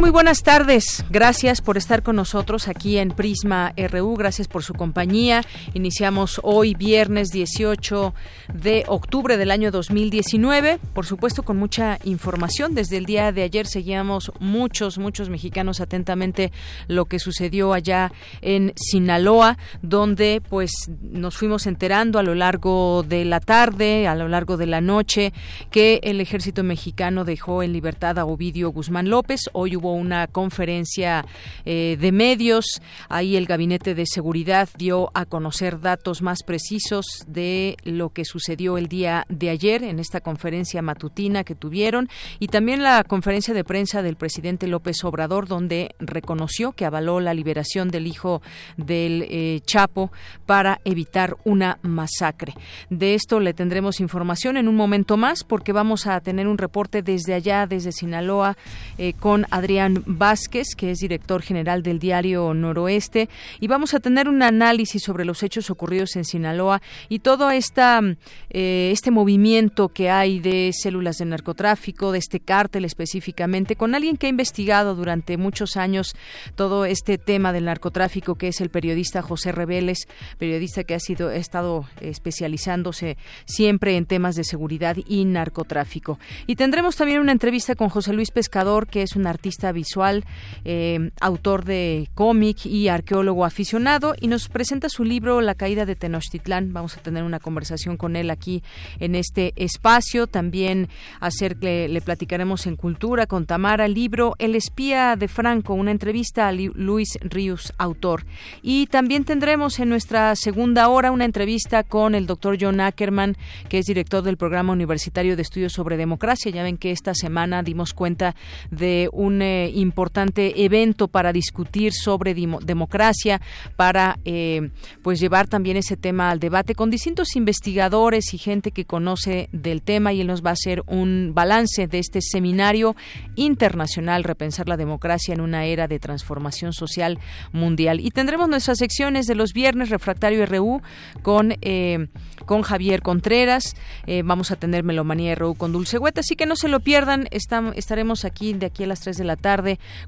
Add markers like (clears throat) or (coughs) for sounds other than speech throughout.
Muy buenas tardes. Gracias por estar con nosotros aquí en Prisma RU. Gracias por su compañía. Iniciamos hoy viernes 18 de octubre del año 2019. Por supuesto con mucha información. Desde el día de ayer seguíamos muchos, muchos mexicanos atentamente lo que sucedió allá en Sinaloa, donde pues nos fuimos enterando a lo largo de la tarde, a lo largo de la noche, que el ejército mexicano dejó en libertad a Ovidio Guzmán López. Hoy hubo una conferencia eh, de medios. Ahí el Gabinete de Seguridad dio a conocer datos más precisos de lo que sucedió el día de ayer en esta conferencia matutina que tuvieron y también la conferencia de prensa del presidente López Obrador donde reconoció que avaló la liberación del hijo del eh, Chapo para evitar una masacre. De esto le tendremos información en un momento más porque vamos a tener un reporte desde allá, desde Sinaloa, eh, con Adrián Vázquez, que es director general del diario Noroeste, y vamos a tener un análisis sobre los hechos ocurridos en Sinaloa y todo eh, este movimiento que hay de células de narcotráfico, de este cártel específicamente, con alguien que ha investigado durante muchos años todo este tema del narcotráfico, que es el periodista José Reveles, periodista que ha sido ha estado especializándose siempre en temas de seguridad y narcotráfico. Y tendremos también una entrevista con José Luis Pescador, que es un artista visual, eh, autor de cómic y arqueólogo aficionado, y nos presenta su libro La caída de Tenochtitlán. Vamos a tener una conversación con él aquí en este espacio. También hacer que le platicaremos en Cultura con Tamara, libro El espía de Franco, una entrevista a Luis Ríos, autor. Y también tendremos en nuestra segunda hora una entrevista con el doctor John Ackerman, que es director del Programa Universitario de Estudios sobre Democracia. Ya ven que esta semana dimos cuenta de un eh, importante evento para discutir sobre democracia, para eh, pues llevar también ese tema al debate con distintos investigadores y gente que conoce del tema y él nos va a hacer un balance de este seminario internacional Repensar la democracia en una era de transformación social mundial. Y tendremos nuestras secciones de los viernes Refractario RU con eh, con Javier Contreras. Eh, vamos a tener Melomanía RU con Dulce Hueta, así que no se lo pierdan. estaremos aquí de aquí a las 3 de la tarde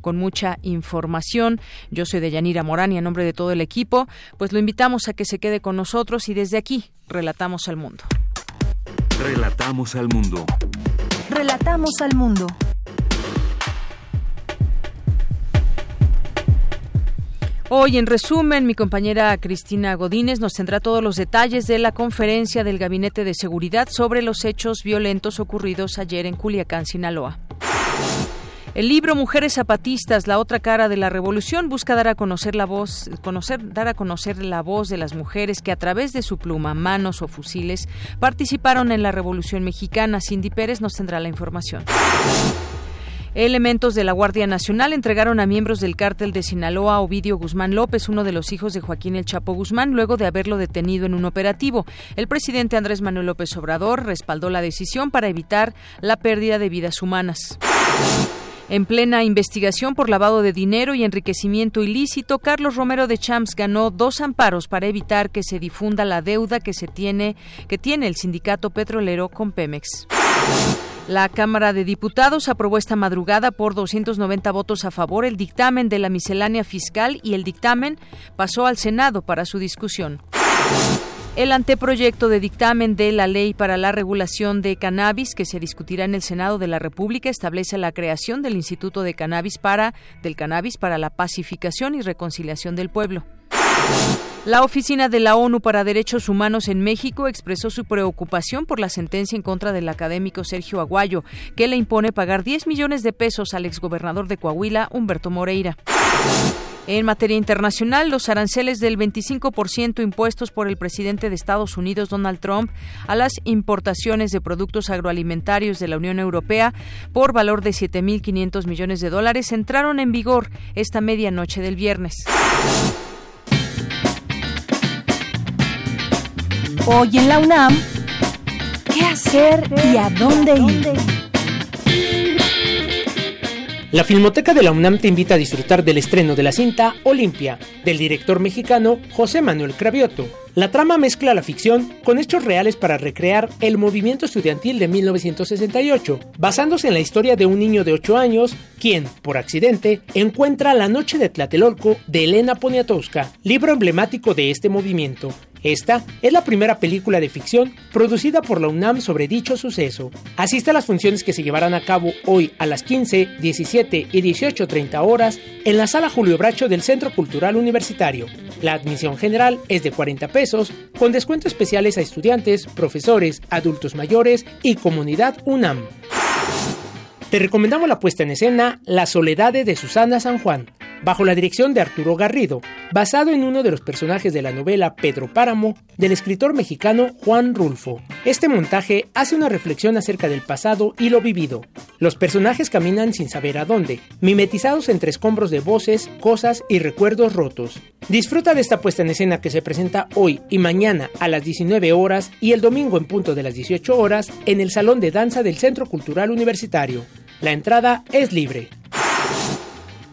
con mucha información. Yo soy de Yanira Morán y a nombre de todo el equipo, pues lo invitamos a que se quede con nosotros y desde aquí relatamos al mundo. Relatamos al mundo. Relatamos al mundo. Hoy, en resumen, mi compañera Cristina Godínez nos tendrá todos los detalles de la conferencia del Gabinete de Seguridad sobre los hechos violentos ocurridos ayer en Culiacán, Sinaloa. El libro Mujeres Zapatistas, la otra cara de la revolución, busca dar a conocer la voz, conocer, dar a conocer la voz de las mujeres que a través de su pluma, manos o fusiles participaron en la Revolución Mexicana. Cindy Pérez nos tendrá la información. Elementos de la Guardia Nacional entregaron a miembros del cártel de Sinaloa Ovidio Guzmán López, uno de los hijos de Joaquín El Chapo Guzmán, luego de haberlo detenido en un operativo. El presidente Andrés Manuel López Obrador respaldó la decisión para evitar la pérdida de vidas humanas. En plena investigación por lavado de dinero y enriquecimiento ilícito, Carlos Romero de Champs ganó dos amparos para evitar que se difunda la deuda que se tiene que tiene el sindicato petrolero con Pemex. La Cámara de Diputados aprobó esta madrugada por 290 votos a favor el dictamen de la miscelánea fiscal y el dictamen pasó al Senado para su discusión. El anteproyecto de dictamen de la Ley para la Regulación de Cannabis, que se discutirá en el Senado de la República, establece la creación del Instituto de Cannabis para, del Cannabis para la Pacificación y Reconciliación del Pueblo. La Oficina de la ONU para Derechos Humanos en México expresó su preocupación por la sentencia en contra del académico Sergio Aguayo, que le impone pagar 10 millones de pesos al exgobernador de Coahuila, Humberto Moreira. En materia internacional, los aranceles del 25% impuestos por el presidente de Estados Unidos, Donald Trump, a las importaciones de productos agroalimentarios de la Unión Europea por valor de 7.500 millones de dólares entraron en vigor esta medianoche del viernes. Hoy en la UNAM, ¿qué hacer y a dónde ir? La Filmoteca de la UNAM te invita a disfrutar del estreno de la cinta Olimpia, del director mexicano José Manuel Cravioto. La trama mezcla la ficción con hechos reales para recrear el movimiento estudiantil de 1968, basándose en la historia de un niño de 8 años, quien, por accidente, encuentra La Noche de Tlatelolco de Elena Poniatowska, libro emblemático de este movimiento, esta es la primera película de ficción producida por la UNAM sobre dicho suceso. Asiste a las funciones que se llevarán a cabo hoy a las 15, 17 y 18.30 horas en la sala Julio Bracho del Centro Cultural Universitario. La admisión general es de 40 pesos, con descuentos especiales a estudiantes, profesores, adultos mayores y comunidad UNAM. Te recomendamos la puesta en escena La Soledad de Susana San Juan, bajo la dirección de Arturo Garrido, basado en uno de los personajes de la novela Pedro Páramo del escritor mexicano Juan Rulfo. Este montaje hace una reflexión acerca del pasado y lo vivido. Los personajes caminan sin saber a dónde, mimetizados entre escombros de voces, cosas y recuerdos rotos. Disfruta de esta puesta en escena que se presenta hoy y mañana a las 19 horas y el domingo en punto de las 18 horas en el Salón de Danza del Centro Cultural Universitario. La entrada es libre.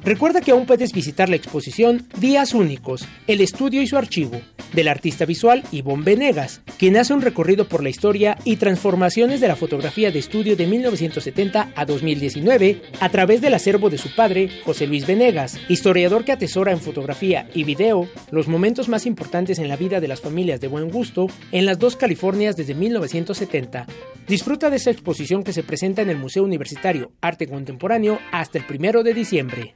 Recuerda que aún puedes visitar la exposición Días Únicos, el estudio y su archivo, del artista visual Ivonne Venegas, quien hace un recorrido por la historia y transformaciones de la fotografía de estudio de 1970 a 2019 a través del acervo de su padre, José Luis Venegas, historiador que atesora en fotografía y video los momentos más importantes en la vida de las familias de buen gusto en las dos Californias desde 1970. Disfruta de esta exposición que se presenta en el Museo Universitario Arte Contemporáneo hasta el primero de diciembre.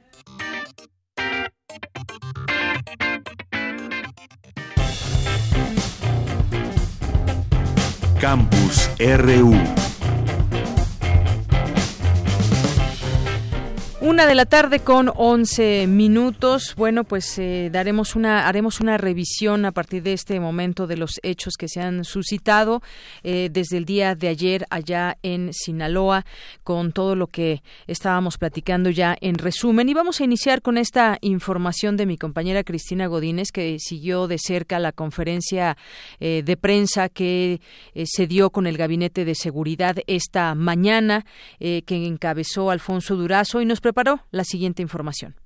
Campus RU. Una de la tarde con 11 minutos. Bueno, pues eh, daremos una, haremos una revisión a partir de este momento de los hechos que se han suscitado eh, desde el día de ayer allá en Sinaloa, con todo lo que estábamos platicando ya en resumen. Y vamos a iniciar con esta información de mi compañera Cristina Godínez, que siguió de cerca la conferencia eh, de prensa que se dio con el Gabinete de Seguridad esta mañana, que encabezó Alfonso Durazo y nos preparó la siguiente información.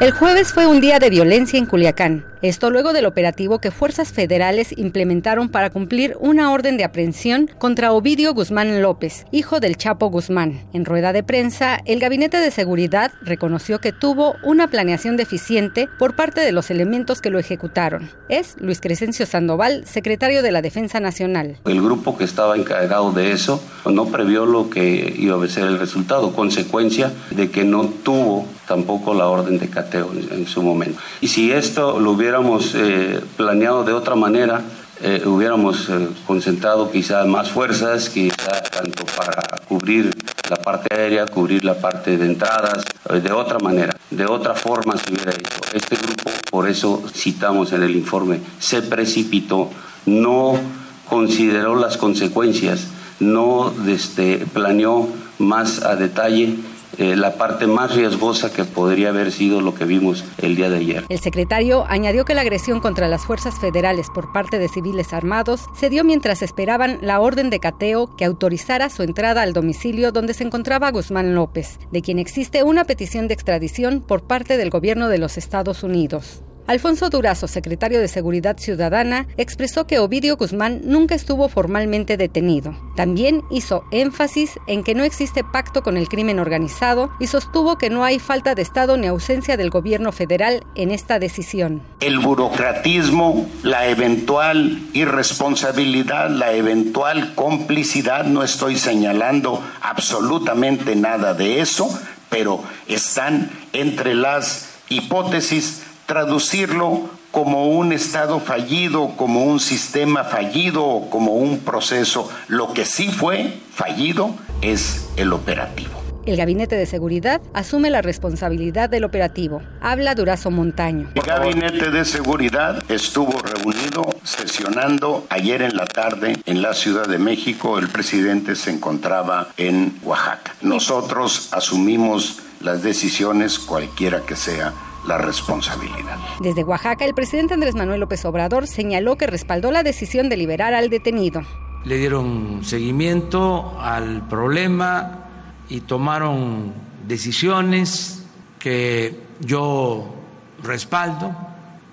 El jueves fue un día de violencia en Culiacán. Esto luego del operativo que fuerzas federales implementaron para cumplir una orden de aprehensión contra Ovidio Guzmán López, hijo del Chapo Guzmán. En rueda de prensa, el Gabinete de Seguridad reconoció que tuvo una planeación deficiente por parte de los elementos que lo ejecutaron. Es Luis Crescencio Sandoval, secretario de la Defensa Nacional. El grupo que estaba encargado de eso no previó lo que iba a ser el resultado, consecuencia de que no tuvo tampoco la orden de cateo en, su momento. Y si esto lo hubiéramos eh, planeado de otra manera, eh, hubiéramos eh, concentrado quizás más fuerzas, quizás tanto para cubrir la parte aérea, cubrir la parte de entradas, de otra manera, de otra forma se hubiera hecho. Este grupo, por eso citamos en el informe, se precipitó, no consideró las consecuencias, no este, planeó más a detalle eh, la parte más riesgosa que podría haber sido lo que vimos el día de ayer. El secretario añadió que la agresión contra las fuerzas federales por parte de civiles armados se dio mientras esperaban la orden de cateo que autorizara su entrada al domicilio donde se encontraba Guzmán López, de quien existe una petición de extradición por parte del gobierno de los Estados Unidos. Alfonso Durazo, secretario de Seguridad Ciudadana, expresó que Ovidio Guzmán nunca estuvo formalmente detenido. También hizo énfasis en que no existe pacto con el crimen organizado y sostuvo que no hay falta de Estado ni ausencia del gobierno federal en esta decisión. El burocratismo, la eventual irresponsabilidad, la eventual complicidad, no estoy señalando absolutamente nada de eso, pero están entre las hipótesis traducirlo como un Estado fallido, como un sistema fallido o como un proceso. Lo que sí fue fallido es el operativo. El Gabinete de Seguridad asume la responsabilidad del operativo. Habla Durazo Montaño. El Gabinete de Seguridad estuvo reunido, sesionando ayer en la tarde en la Ciudad de México. El presidente se encontraba en Oaxaca. Nosotros asumimos las decisiones cualquiera que sea la responsabilidad. Desde Oaxaca, el presidente Andrés Manuel López Obrador señaló que respaldó la decisión de liberar al detenido. Le dieron seguimiento al problema y tomaron decisiones que yo respaldo,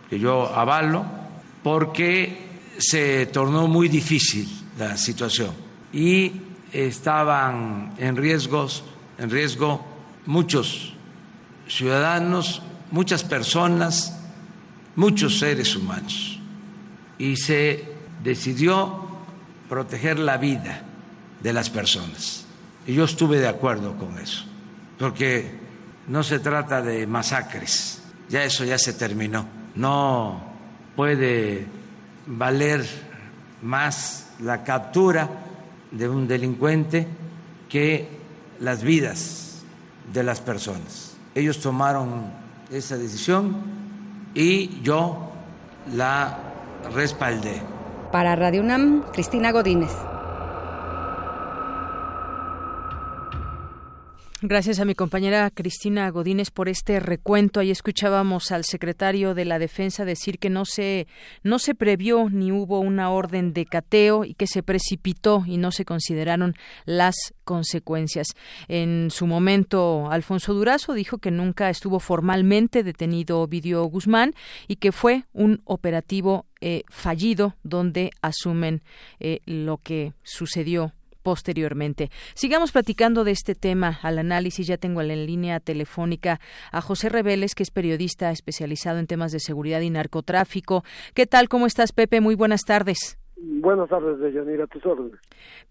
que yo avalo, porque se tornó muy difícil la situación y estaban en riesgos, en riesgo muchos ciudadanos, muchas personas, muchos seres humanos. Y se decidió proteger la vida de las personas. Y yo estuve de acuerdo con eso, porque no se trata de masacres, ya eso ya se terminó. No puede valer más la captura de un delincuente que las vidas de las personas. Ellos tomaron esa decisión y yo la respaldé. Para Radio UNAM, Cristina Godínez. Gracias a mi compañera Cristina Godínez por este recuento. Ahí escuchábamos al secretario de la Defensa decir que no se no se previó ni hubo una orden de cateo y que se precipitó y no se consideraron las consecuencias. En su momento, Alfonso Durazo dijo que nunca estuvo formalmente detenido Ovidio Guzmán y que fue un operativo eh, fallido donde asumen eh, lo que sucedió posteriormente. Sigamos platicando de este tema al análisis. Ya tengo en línea telefónica a José Reveles, que es periodista especializado en temas de seguridad y narcotráfico. ¿Qué tal? ¿Cómo estás, Pepe? Muy buenas tardes. Buenas tardes, Deyanira, tus órdenes.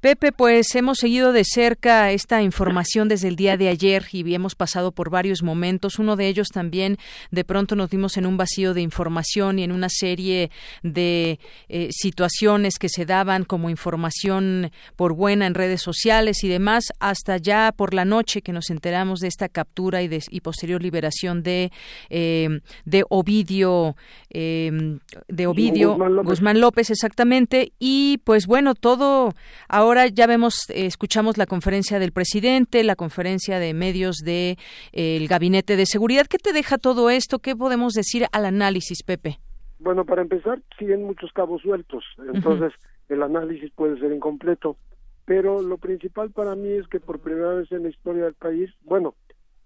Pepe, pues hemos seguido de cerca esta información desde el día de ayer y hemos pasado por varios momentos. Uno de ellos también, de pronto nos dimos en un vacío de información y en una serie de eh, situaciones que se daban como información por buena en redes sociales y demás, hasta ya por la noche que nos enteramos de esta captura y, de, y posterior liberación de, eh, de Ovidio, eh, de Ovidio Guzmán López, exactamente y pues bueno, todo ahora ya vemos, eh, escuchamos la conferencia del presidente, la conferencia de medios del de, el gabinete de seguridad. ¿Qué te deja todo esto? ¿Qué podemos decir al análisis, Pepe? Bueno, para empezar, siguen muchos cabos sueltos, entonces el análisis puede ser incompleto, pero lo principal para mí es que por primera vez en la historia del país, bueno,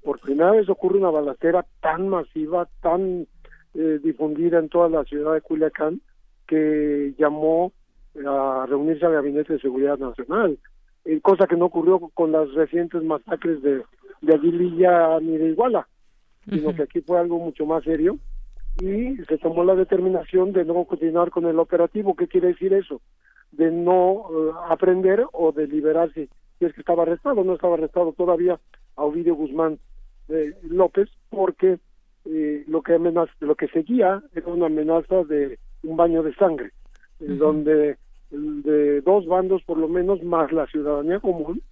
por primera vez ocurre una balacera tan masiva, tan eh, difundida en toda la ciudad de Culiacán, que llamó a reunirse al Gabinete de Seguridad Nacional, eh, cosa que no ocurrió con las recientes masacres de, de Aguililla ni de Iguala, sino que aquí fue algo mucho más serio y se tomó la determinación de no continuar con el operativo. ¿Qué quiere decir eso? De no eh, aprender o de liberarse. Si es que estaba arrestado, no estaba arrestado todavía a Ovidio Guzmán eh, López, porque lo que amenaza, lo que seguía era una amenaza de un baño de sangre donde de dos bandos por lo menos más la ciudadanía común,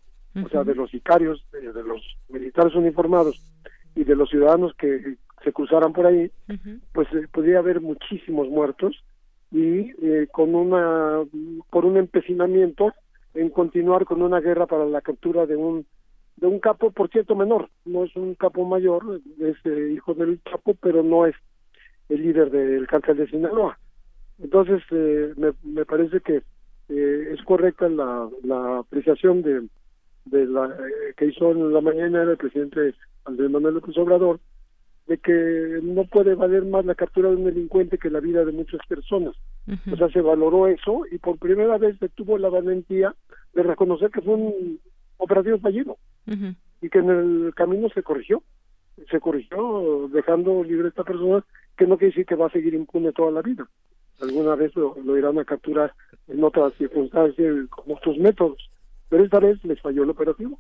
o sea, de los sicarios, de, los militares uniformados y de los ciudadanos que se cruzaran por ahí, pues eh, podría haber muchísimos muertos y eh, con una por un empecinamiento en continuar con una guerra para la captura de un de un capo por cierto menor no es un capo mayor es eh, hijo del capo pero no es el líder del cártel de Sinaloa entonces, eh, me, me, parece que eh, es correcta la, la apreciación de, de la eh, que hizo en la mañana el presidente Andrés Manuel López Obrador, de que no puede valer más la captura de un delincuente que la vida de muchas personas. O sea, se valoró eso y por primera vez se tuvo la valentía de reconocer que fue un operativo fallido y que en el camino se corrigió. Se corrigió dejando libre a esta persona que no quiere decir que va a seguir impune toda la vida alguna vez lo, irán a capturar en otras circunstancias con otros métodos pero esta vez les falló el operativo.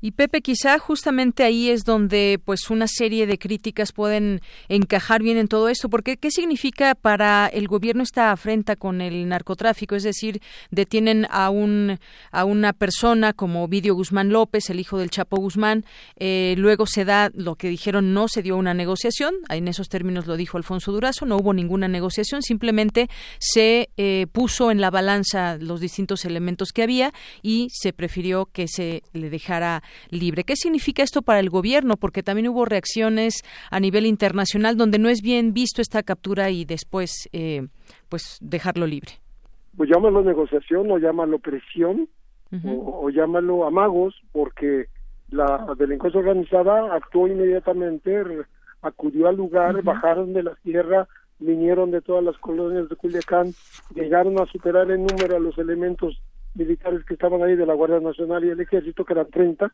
Y Pepe, quizá justamente ahí es donde pues una serie de críticas pueden encajar bien en todo esto, porque ¿qué significa para el gobierno esta afrenta con el narcotráfico? Es decir, detienen a un a una persona como Vidio Guzmán López, el hijo del Chapo Guzmán, eh, luego se da lo que dijeron no se dio una negociación, en esos términos lo dijo Alfonso Durazo, no hubo ninguna negociación, simplemente se eh, puso en la balanza los distintos elementos que había y se prefirió que se le dejara libre. ¿Qué significa esto para el gobierno? Porque también hubo reacciones a nivel internacional donde no es bien visto esta captura y después eh, pues dejarlo libre. Pues llámalo negociación o llámalo presión o, llámalo amagos porque la delincuencia organizada actuó inmediatamente, acudió al lugar, bajaron de la tierra, vinieron de todas las colonias de Culiacán, llegaron a superar en número a los elementos militares que estaban ahí de la Guardia Nacional y el Ejército, que eran 30,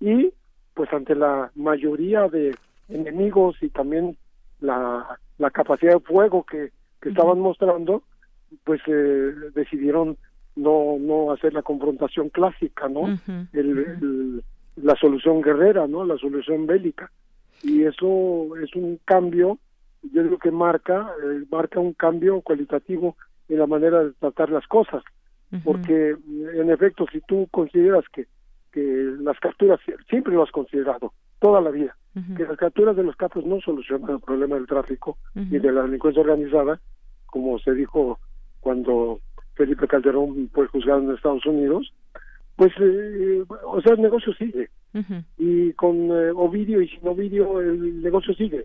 y pues ante la mayoría de enemigos y también la, la capacidad de fuego que, que estaban mostrando, pues eh, decidieron no no hacer la confrontación clásica, ¿no? el, la solución guerrera, ¿no? La solución bélica. Y eso es un cambio, yo digo que marca, eh, marca un cambio cualitativo en la manera de tratar las cosas porque en efecto si tú consideras que que las capturas siempre lo has considerado toda la vida que las capturas de los capos no solucionan el problema del tráfico y de la delincuencia organizada como se dijo cuando Felipe Calderón fue juzgado en Estados Unidos pues eh, o sea el negocio sigue. Y con eh, Ovidio y sin Ovidio el negocio sigue.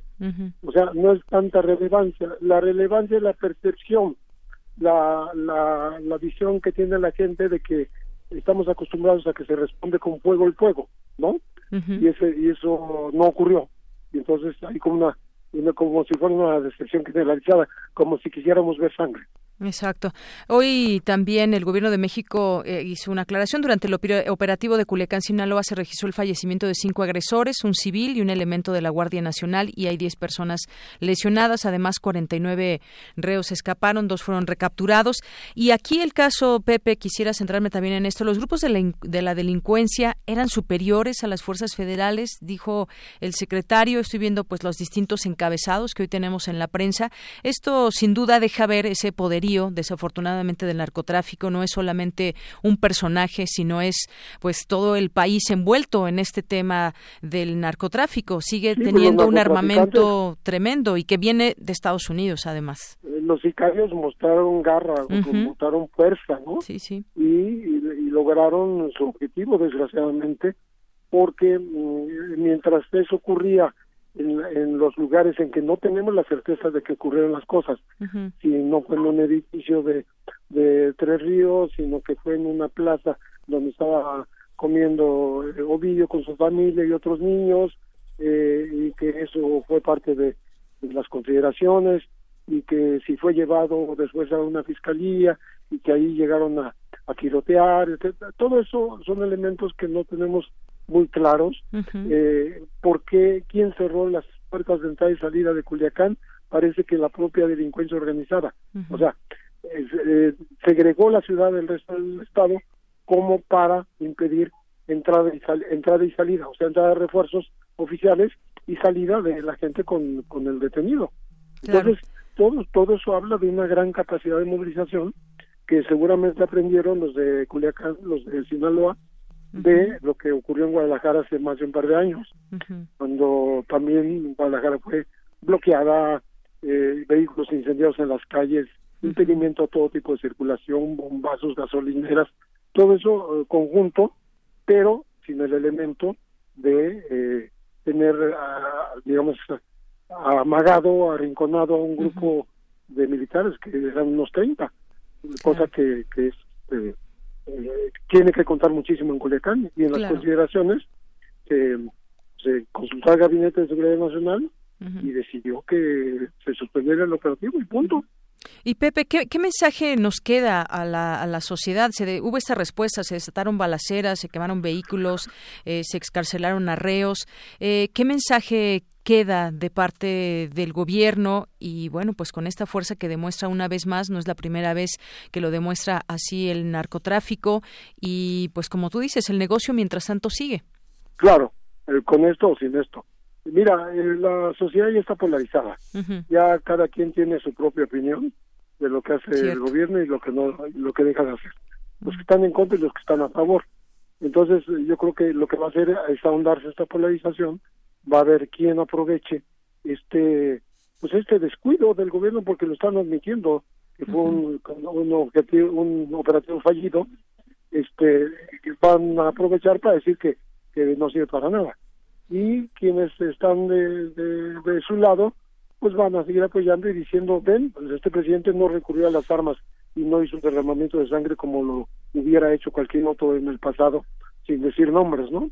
O sea no es tanta relevancia. La relevancia es la percepción la, la, la visión que tiene la gente de que estamos acostumbrados a que se responde con fuego el fuego, ¿no? y, ese, y eso no ocurrió. Y entonces hay como una, una como si fuera una decepción generalizada, como si quisiéramos ver sangre. Exacto. Hoy también el Gobierno de México eh, hizo una aclaración. Durante el operativo de Culiacán, Sinaloa, se registró el fallecimiento de cinco agresores, un civil y un elemento de la Guardia Nacional, y hay diez personas lesionadas. Además, 49 reos escaparon, dos fueron recapturados. Y aquí el caso, Pepe, quisiera centrarme también en esto. Los grupos de la, de la delincuencia eran superiores a las fuerzas federales, dijo el secretario. Estoy viendo pues los distintos encabezados que hoy tenemos en la prensa. Esto sin duda deja ver ese poderío desafortunadamente, del narcotráfico. No es solamente un personaje, sino es pues todo el país envuelto en este tema del narcotráfico. Sigue teniendo un armamento tremendo y que viene de Estados Unidos, además. Eh, los sicarios mostraron garra, mostraron fuerza, ¿no? Sí, sí. Y, lograron su objetivo, desgraciadamente, porque mm, mientras eso ocurría en, los lugares en que no tenemos la certeza de que ocurrieron las cosas, si no fue en un edificio de, de Tres Ríos, sino que fue en una plaza donde estaba comiendo eh, Ovidio con su familia y otros niños, eh, y que eso fue parte de, las consideraciones, y que si fue llevado después a una fiscalía, y que ahí llegaron a, a tirotear, todo eso son elementos que no tenemos muy claros. eh, ¿Por qué? ¿Quién cerró las puertas de entrada y salida de Culiacán? Parece que la propia delincuencia organizada. O sea, eh, segregó la ciudad del resto del Estado como para impedir entrada y, entrada y salida, o sea, entrada de refuerzos oficiales y salida de la gente con, con el detenido. Entonces, todo, todo eso habla de una gran capacidad de movilización que seguramente aprendieron los de Culiacán, los de Sinaloa, de lo que ocurrió en Guadalajara hace más de un par de años, cuando también Guadalajara fue bloqueada, eh, vehículos incendiados en las calles, impedimento a todo tipo de circulación, bombazos, gasolineras, todo eso eh, conjunto, pero sin el elemento de eh, tener, digamos, amagado, arrinconado a un grupo de militares que eran unos 30, cosa que, que es eh, tiene que contar muchísimo en Culiacán y en las consideraciones se, se consultó al Gabinete de Seguridad Nacional y decidió que se suspendiera el operativo y punto. Y Pepe, ¿qué, mensaje nos queda a la, sociedad? Se hubo esta respuesta, se desataron balaceras, se quemaron vehículos, eh, se excarcelaron arreos. Eh, ¿Qué mensaje queda de parte del gobierno y bueno, pues con esta fuerza que demuestra una vez más, no es la primera vez que lo demuestra así el narcotráfico y pues como tú dices, el negocio mientras tanto sigue. Claro, con esto o sin esto. Mira, eh, la sociedad ya está polarizada. Ya cada quien tiene su propia opinión de lo que hace el gobierno y lo que no, lo que deja de hacer. Los que están en contra y los que están a favor. Entonces, yo creo que lo que va a hacer es ahondarse esta polarización. Va a haber quien aproveche este, pues este descuido del gobierno porque lo están admitiendo que fue un, un, objetivo, un operativo fallido. Este, van a aprovechar para decir que, que no sirve para nada y quienes están de, de, su lado pues van a seguir apoyando y diciendo ven pues este presidente no recurrió a las armas y no hizo un derramamiento de sangre como lo hubiera hecho cualquier otro en el pasado sin decir nombres no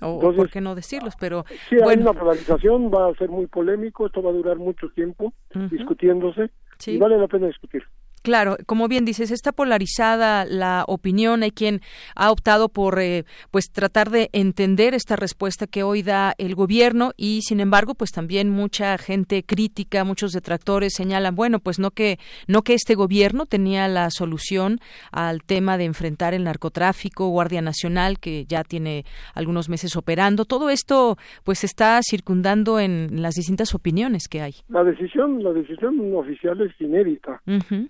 o, por qué no decirlos pero sí hay una polarización va a ser muy polémico esto va a durar mucho tiempo discutiéndose y vale la pena discutir Claro, como bien dices, está polarizada la opinión. Hay quien ha optado por, eh, pues, tratar de entender esta respuesta que hoy da el gobierno y, sin embargo, pues también mucha gente crítica, muchos detractores señalan, bueno, pues no que no que este gobierno tenía la solución al tema de enfrentar el narcotráfico, Guardia Nacional que ya tiene algunos meses operando. Todo esto, pues, está circundando en las distintas opiniones que hay. La decisión, la decisión oficial es inédita.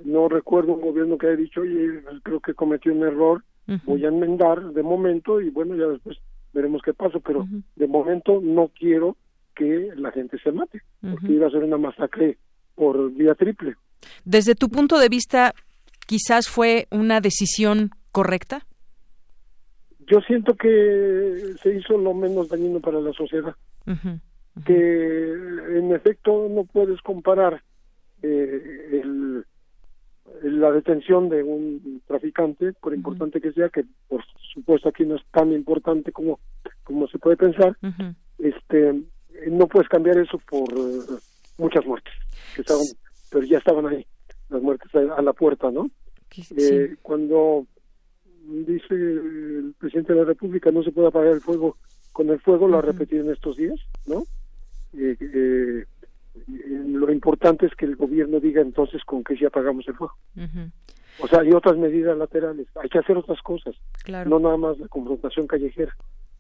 No recuerdo un gobierno que haya dicho, oye, creo que cometió un error, voy a enmendar de momento y bueno, ya después veremos qué pasa, pero de momento no quiero que la gente se mate, porque iba a ser una masacre por vía triple. Desde tu punto de vista, quizás fue una decisión correcta. Yo siento que se hizo lo menos dañino para la sociedad, que en efecto no puedes comparar eh, el la detención de un traficante, por importante que sea, que por supuesto aquí no es tan importante como, como se puede pensar, este no puedes cambiar eso por eh, muchas muertes, que estaban, pero ya estaban ahí, las muertes a, la puerta, ¿no? Eh, cuando dice el presidente de la República no se puede apagar el fuego con el fuego, lo ha repetido en estos días, ¿no? Eh, eh lo importante es que el gobierno diga entonces con qué si apagamos el fuego. O sea, hay otras medidas laterales, hay que hacer otras cosas, no nada más la confrontación callejera.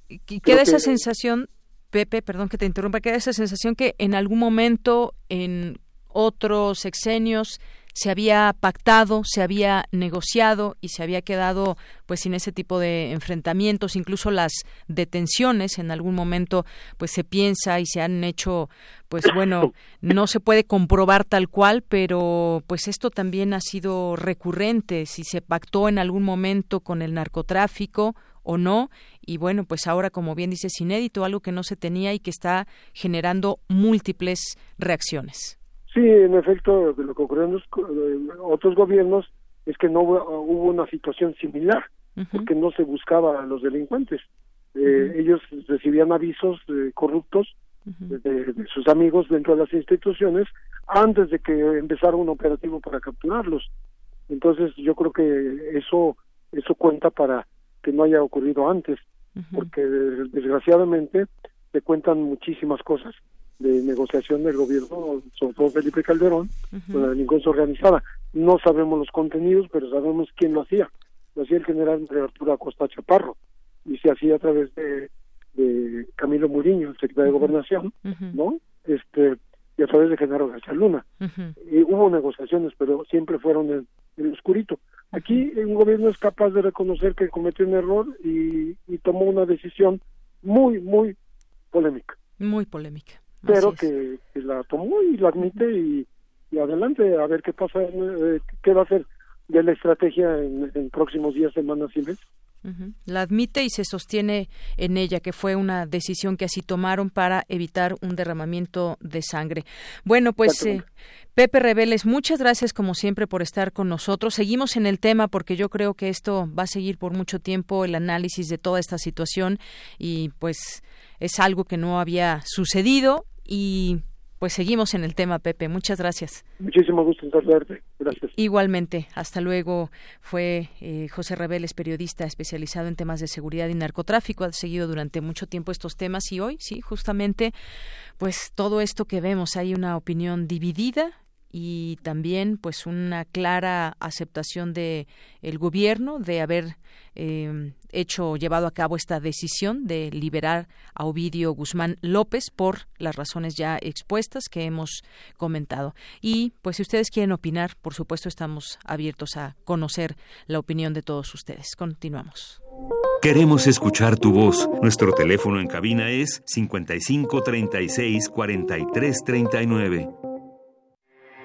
Y queda esa sensación, Pepe, perdón que te interrumpa, queda esa sensación que en algún momento, en otros sexenios, se había pactado, se había negociado y se había quedado pues sin ese tipo de enfrentamientos, incluso las detenciones en algún momento pues se piensa y se han hecho pues bueno, (coughs) no se puede comprobar tal cual, pero pues esto también ha sido recurrente, si se pactó en algún momento con el narcotráfico o no. Y bueno pues ahora como bien dices inédito algo que no se tenía y que está generando múltiples reacciones Sí, en efecto, lo que ocurrió en los, otros gobiernos es que no hubo, una situación similar, porque no se buscaba a los delincuentes. Eh, ellos recibían avisos corruptos de, sus amigos dentro de las instituciones antes de que empezara un operativo para capturarlos. Entonces, yo creo que eso eso cuenta para que no haya ocurrido antes, porque desgraciadamente se cuentan muchísimas cosas de negociación del gobierno, sobre todo Felipe Calderón, con la delincuencia organizada. No sabemos los contenidos, pero sabemos quién lo hacía. Lo hacía el general Arturo Acosta Chaparro y se hacía a través de, de Camilo Muriño, el secretario de Gobernación, ¿no? Este y a través de Genaro García Luna. y hubo negociaciones, pero siempre fueron en, el oscurito. Aquí un gobierno es capaz de reconocer que cometió un error y, y tomó una decisión muy, muy polémica. Muy polémica pero que, la tomó y la admite y, adelante a ver qué pasa, eh, qué va a hacer de la estrategia en, próximos días, semanas y meses. La admite y se sostiene en ella que fue una decisión que así tomaron para evitar un derramamiento de sangre. Bueno, pues eh, Pepe Reveles, muchas gracias como siempre por estar con nosotros. Seguimos en el tema porque yo creo que esto va a seguir por mucho tiempo el análisis de toda esta situación y pues es algo que no había sucedido y pues seguimos en el tema, Pepe. Muchas gracias. Muchísimo gusto en saludarte. Gracias. Igualmente, hasta luego. Fue eh, José Reveles, periodista especializado en temas de seguridad y narcotráfico. Ha seguido durante mucho tiempo estos temas y hoy, sí, justamente, pues todo esto que vemos, hay una opinión dividida y también pues una clara aceptación de el gobierno de haber eh, hecho llevado a cabo esta decisión de liberar a Ovidio Guzmán López por las razones ya expuestas que hemos comentado y pues si ustedes quieren opinar por supuesto estamos abiertos a conocer la opinión de todos ustedes continuamos Queremos escuchar tu voz. Nuestro teléfono en cabina es 55 36 43 39.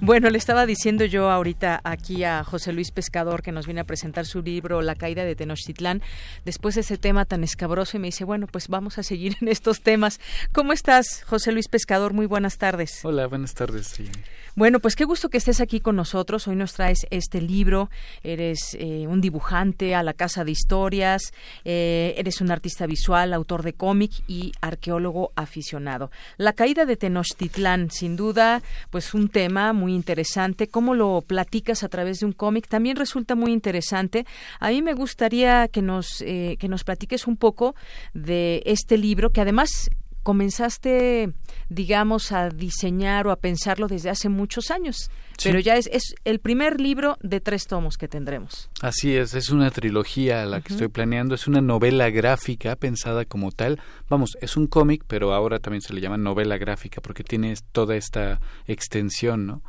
bueno, le estaba diciendo yo ahorita aquí a José Luis Pescador que nos viene a presentar su libro La caída de Tenochtitlán, después de ese tema tan escabroso y me dice, bueno, pues vamos a seguir en estos temas. ¿Cómo estás, José Luis Pescador? Muy buenas tardes. Hola, buenas tardes. Sí. Bueno, pues qué gusto que estés aquí con nosotros. Hoy nos traes este libro. Eres eh, un dibujante a la Casa de Historias, eh, eres un artista visual, autor de cómic y arqueólogo aficionado. La caída de Tenochtitlán, sin duda, pues un tema muy interesante. ¿Cómo lo platicas a través de un cómic? También resulta muy interesante. A mí me gustaría que nos, eh, que nos platiques un poco de este libro, que además comenzaste, digamos, a diseñar o a pensarlo desde hace muchos años. Pero ya es, es el primer libro de tres tomos que tendremos. Así es, es una trilogía la que estoy planeando, es una novela gráfica pensada como tal. Vamos, es un cómic, pero ahora también se le llama novela gráfica porque tiene toda esta extensión, ¿no?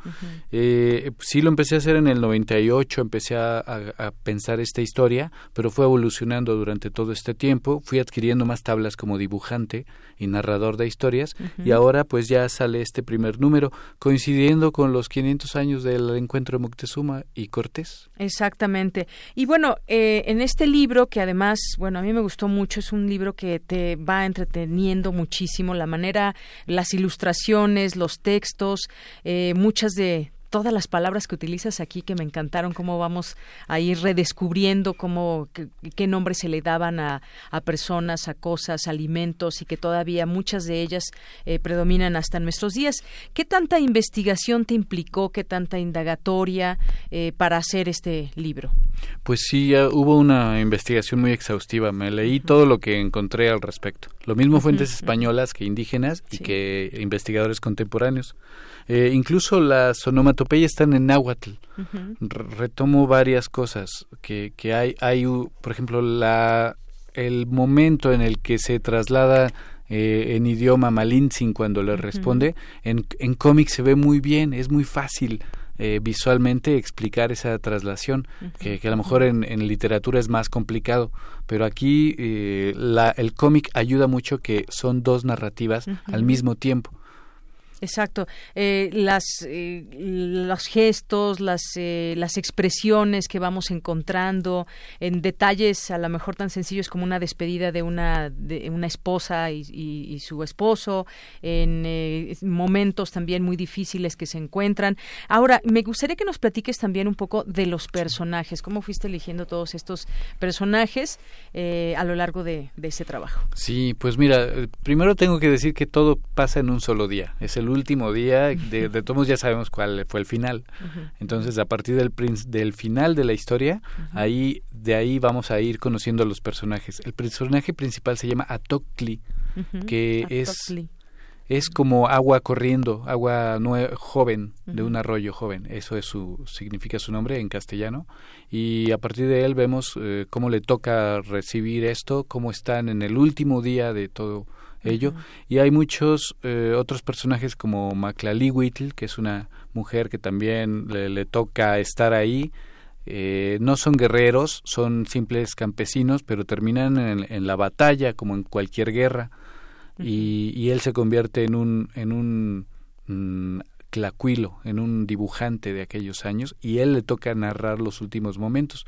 eh, sí lo empecé a hacer en el 98, empecé a, a, pensar esta historia, pero fue evolucionando durante todo este tiempo. Fui adquiriendo más tablas como dibujante y narrador de historias y ahora pues ya sale este primer número coincidiendo con los 500 años del encuentro de Moctezuma y Cortés. Exactamente. Y bueno, eh, en este libro que además, bueno, a mí me gustó mucho, es un libro que te va entreteniendo muchísimo, la manera, las ilustraciones, los textos, eh, muchas de todas las palabras que utilizas aquí que me encantaron, cómo vamos a ir redescubriendo cómo, qué, nombres se le daban a, a, personas, a cosas, alimentos y que todavía muchas de ellas eh, predominan hasta nuestros días. ¿Qué tanta investigación te implicó, qué tanta indagatoria eh, para hacer este libro? Pues sí, hubo una investigación muy exhaustiva. Me leí todo lo que encontré al respecto. Lo mismo fuentes españolas que indígenas y que investigadores contemporáneos. Eh, incluso las onomatopeyas están en náhuatl. Retomo varias cosas que, que hay, hay, por ejemplo, la, el momento en el que se traslada eh, en idioma malintzin cuando le responde, en, en cómic se ve muy bien, es muy fácil. Eh, visualmente explicar esa traslación, que, que, a lo mejor en, en, literatura es más complicado, pero aquí eh, la, el cómic ayuda mucho que son dos narrativas al mismo tiempo. Exacto. Eh, las, eh, los gestos, las, eh, las expresiones que vamos encontrando en detalles a lo mejor tan sencillos como una despedida de una, de una esposa y, y, y su esposo, en eh, momentos también muy difíciles que se encuentran. Ahora, me gustaría que nos platiques también un poco de los personajes. ¿Cómo fuiste eligiendo todos estos personajes a lo largo de, de ese trabajo? Sí, pues mira, primero tengo que decir que todo pasa en un solo día. Es el último día, de, de todos ya sabemos cuál fue el final. Uh -huh. Entonces, a partir del, del final de la historia, uh -huh. ahí de ahí vamos a ir conociendo a los personajes. El personaje principal se llama uh -huh. que es es como agua corriendo, agua joven de un arroyo joven. Eso es su significa su nombre en castellano y a partir de él vemos eh, cómo le toca recibir esto, cómo están en el último día de todo ello. Uh -huh. Y hay muchos eh, otros personajes como Maclalihuitl, que es una mujer que también le, le toca estar ahí. Eh, no son guerreros, son simples campesinos, pero terminan en, en, la batalla como en cualquier guerra. y, él se convierte en un, en un mm, clacuilo, en un dibujante de aquellos años y él le toca narrar los últimos momentos.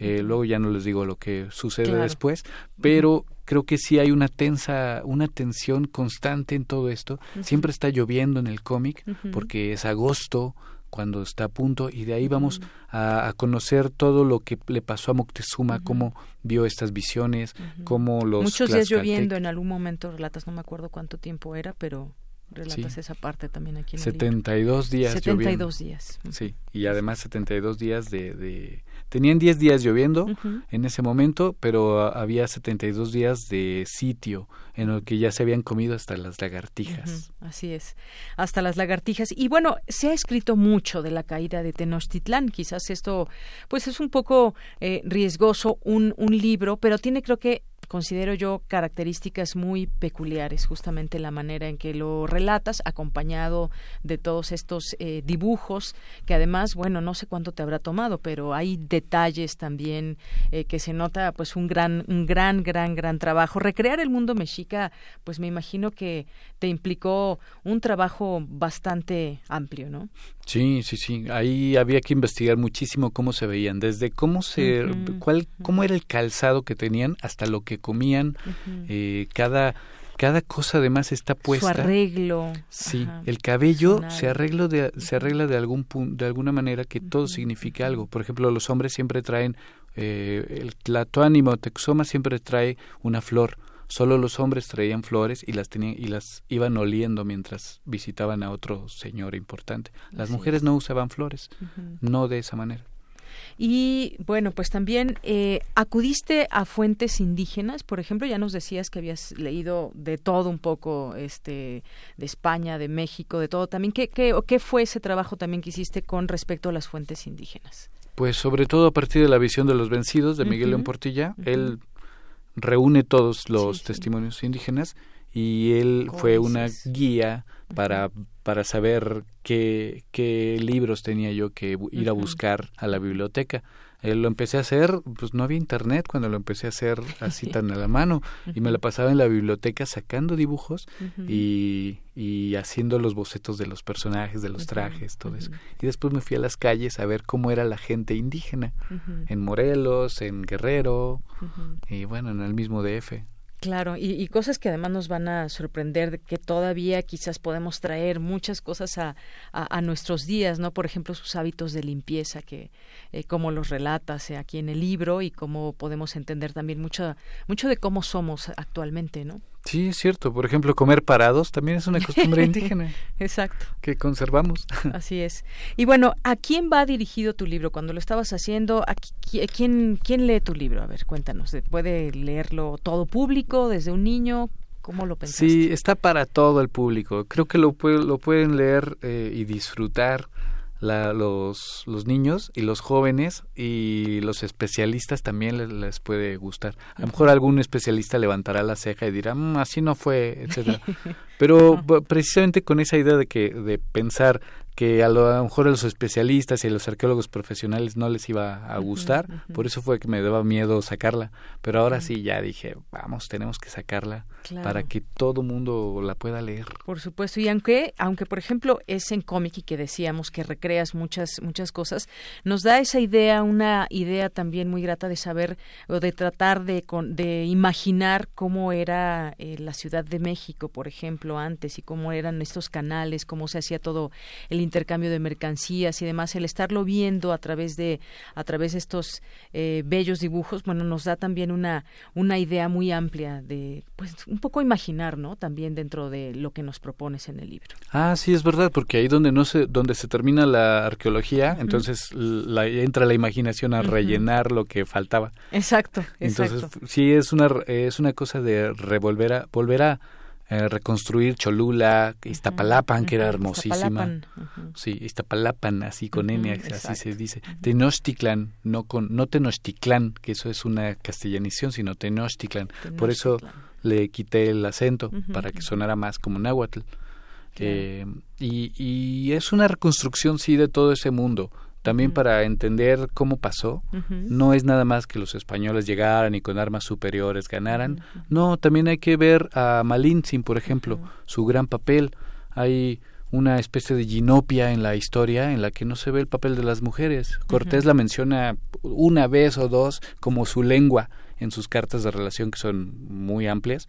Eh, luego ya no les digo lo que sucede después, pero creo que sí hay una tensa, una tensión constante en todo esto. Siempre está lloviendo en el cómic porque es agosto cuando está a punto y de ahí vamos a, conocer todo lo que le pasó a Moctezuma, cómo vio estas visiones, cómo los muchos días lloviendo en algún momento relatas, no me acuerdo cuánto tiempo era, pero relatas esa parte también aquí en 72 el días 72 días. Sí, y además 72 días de, de Tenían 10 días lloviendo en ese momento, pero había 72 días de sitio en el que ya se habían comido hasta las lagartijas. Así es, hasta las lagartijas. Y bueno, se ha escrito mucho de la caída de Tenochtitlán. Quizás esto, pues es un poco eh, riesgoso un, un libro, pero tiene creo que considero yo características muy peculiares, justamente la manera en que lo relatas, acompañado de todos estos eh, dibujos, que además, bueno, no sé cuánto te habrá tomado, pero hay detalles también eh, que se nota, pues un gran, un gran, gran, gran trabajo. Recrear el mundo mexica, pues me imagino que te implicó un trabajo bastante amplio, ¿no? Sí, sí, sí. Ahí había que investigar muchísimo cómo se veían, desde cómo se, cuál, cómo era el calzado que tenían hasta lo que comían. eh, cada cada cosa además está puesta. Su arreglo. Sí, el cabello se arregla de se arregla de algún de alguna manera que todo significa algo. Por ejemplo, los hombres siempre traen eh, el tlatoánimo texoma siempre trae una flor Solo los hombres traían flores y las tenían y las iban oliendo mientras visitaban a otro señor importante. Las mujeres no usaban flores, no de esa manera. Y bueno, pues también eh, acudiste a fuentes indígenas, por ejemplo, ya nos decías que habías leído de todo un poco, este, de España, de México, de todo. También, ¿qué, qué, qué fue ese trabajo también que hiciste con respecto a las fuentes indígenas? Pues sobre todo a partir de la visión de los vencidos de Miguel León Portilla, él reúne todos los testimonios indígenas y él fue una guía para, para saber qué, qué libros tenía yo que ir a buscar a la biblioteca. Eh, lo empecé a hacer, pues no había internet cuando lo empecé a hacer así (laughs) tan a la mano. Y me la pasaba en la biblioteca sacando dibujos y, y, haciendo los bocetos de los personajes, de los trajes, todo eso. Y después me fui a las calles a ver cómo era la gente indígena en Morelos, en Guerrero y bueno, en el mismo DF. Claro, y, cosas que además nos van a sorprender, que todavía quizás podemos traer muchas cosas a, a, nuestros días, ¿no? Por ejemplo, sus hábitos de limpieza, que eh, como los relatas eh, aquí en el libro y cómo podemos entender también mucho, mucho de cómo somos actualmente, ¿no? Sí, es cierto. Por ejemplo, comer parados también es una (laughs) costumbre indígena. Exacto. Que conservamos. (laughs) Así es. Y bueno, ¿a quién va dirigido tu libro? Cuando lo estabas haciendo, ¿a quién, quién lee tu libro? A ver, cuéntanos. ¿Puede leerlo todo público, desde un niño? ¿Cómo lo pensaste? Sí, está para todo el público. Creo que lo, lo pueden leer eh, y disfrutar la, los, los niños y los jóvenes y los especialistas también les, puede gustar. A lo mejor algún especialista levantará la ceja y dirá, mm, así no fue, etcétera. (laughs) Pero precisamente con esa idea de que de pensar que a lo, mejor a los especialistas y a los arqueólogos profesionales no les iba a gustar, por eso fue que me daba miedo sacarla, pero ahora sí ya dije, vamos, tenemos que sacarla para que todo mundo la pueda leer. Por supuesto, y aunque aunque por ejemplo es en cómic y que decíamos que recreas muchas muchas cosas, nos da esa idea, una idea también muy grata de saber o de tratar de de imaginar cómo era eh, la Ciudad de México, por ejemplo, antes y cómo eran estos canales, cómo se hacía todo el intercambio de mercancías y demás, el estarlo viendo a través de a través de estos eh, bellos dibujos, bueno, nos da también una una idea muy amplia de pues un poco imaginar, ¿no? También dentro de lo que nos propones en el libro. Ah, sí, es verdad, porque ahí donde no se donde se termina la arqueología, entonces la, entra la imaginación a rellenar lo que faltaba. Exacto, exacto. Entonces, sí es una es una cosa de revolver a volver a eh, reconstruir Cholula, Iztapalapan, que era hermosísima. Sí, Iztapalapan, así con N, así se dice. Tenochtitlan, no con no Tenochtitlan, que eso es una castellanización, sino Tenochtitlan. Por eso le quité el acento para que sonara más como náhuatl. Eh, y, y, es una reconstrucción, sí, de todo ese mundo, también para entender cómo pasó. No es nada más que los españoles llegaran y con armas superiores ganaran. No, también hay que ver a Malintzin, por ejemplo, su gran papel. Hay una especie de ginopia en la historia en la que no se ve el papel de las mujeres. Cortés la menciona una vez o dos como su lengua en sus cartas de relación que son muy amplias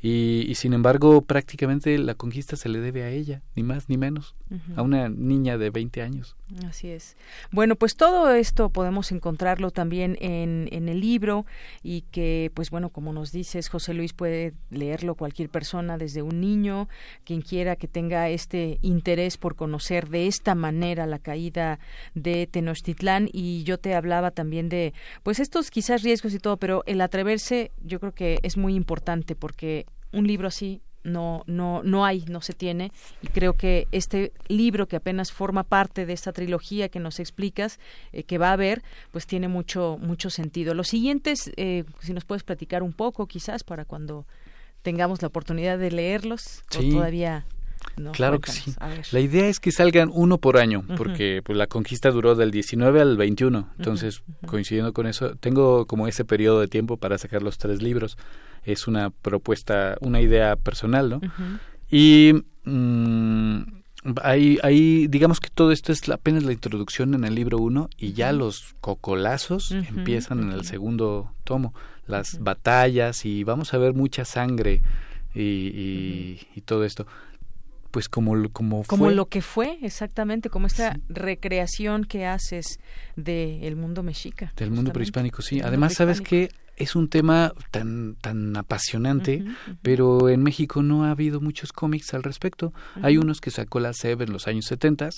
y, sin embargo prácticamente la conquista se le debe a ella, ni más ni menos, a una niña de 20 años. Así es. Bueno, pues todo esto podemos encontrarlo también en, en el libro y que, pues bueno, como nos dices, José Luis puede leerlo cualquier persona, desde un niño, quien quiera que tenga este interés por conocer de esta manera la caída de Tenochtitlán y yo te hablaba también de, pues estos quizás riesgos y todo, pero el atreverse yo creo que es muy importante porque un libro así no no no hay no se tiene. Y creo que este libro que apenas forma parte de esta trilogía que nos explicas eh, que va a haber pues tiene mucho mucho sentido. Los siguientes eh, si nos puedes platicar un poco quizás para cuando tengamos la oportunidad de leerlos sí. todavía no, claro que sí. La idea es que salgan uno por año, porque pues, la conquista duró del 19 al 21. Entonces, coincidiendo con eso, tengo como ese periodo de tiempo para sacar los tres libros es una propuesta, una idea personal, ¿no? Y mm, ahí, digamos que todo esto es apenas la introducción en el libro uno y ya los cocolazos empiezan en el segundo tomo, las batallas y vamos a ver mucha sangre y, y, todo esto. Pues como como como lo que fue exactamente como esta recreación que haces del mundo mexica del mundo prehispánico sí. Además sabes que es un tema tan tan apasionante, pero en México no ha habido muchos cómics al respecto. Hay unos que sacó la SEB en los años 70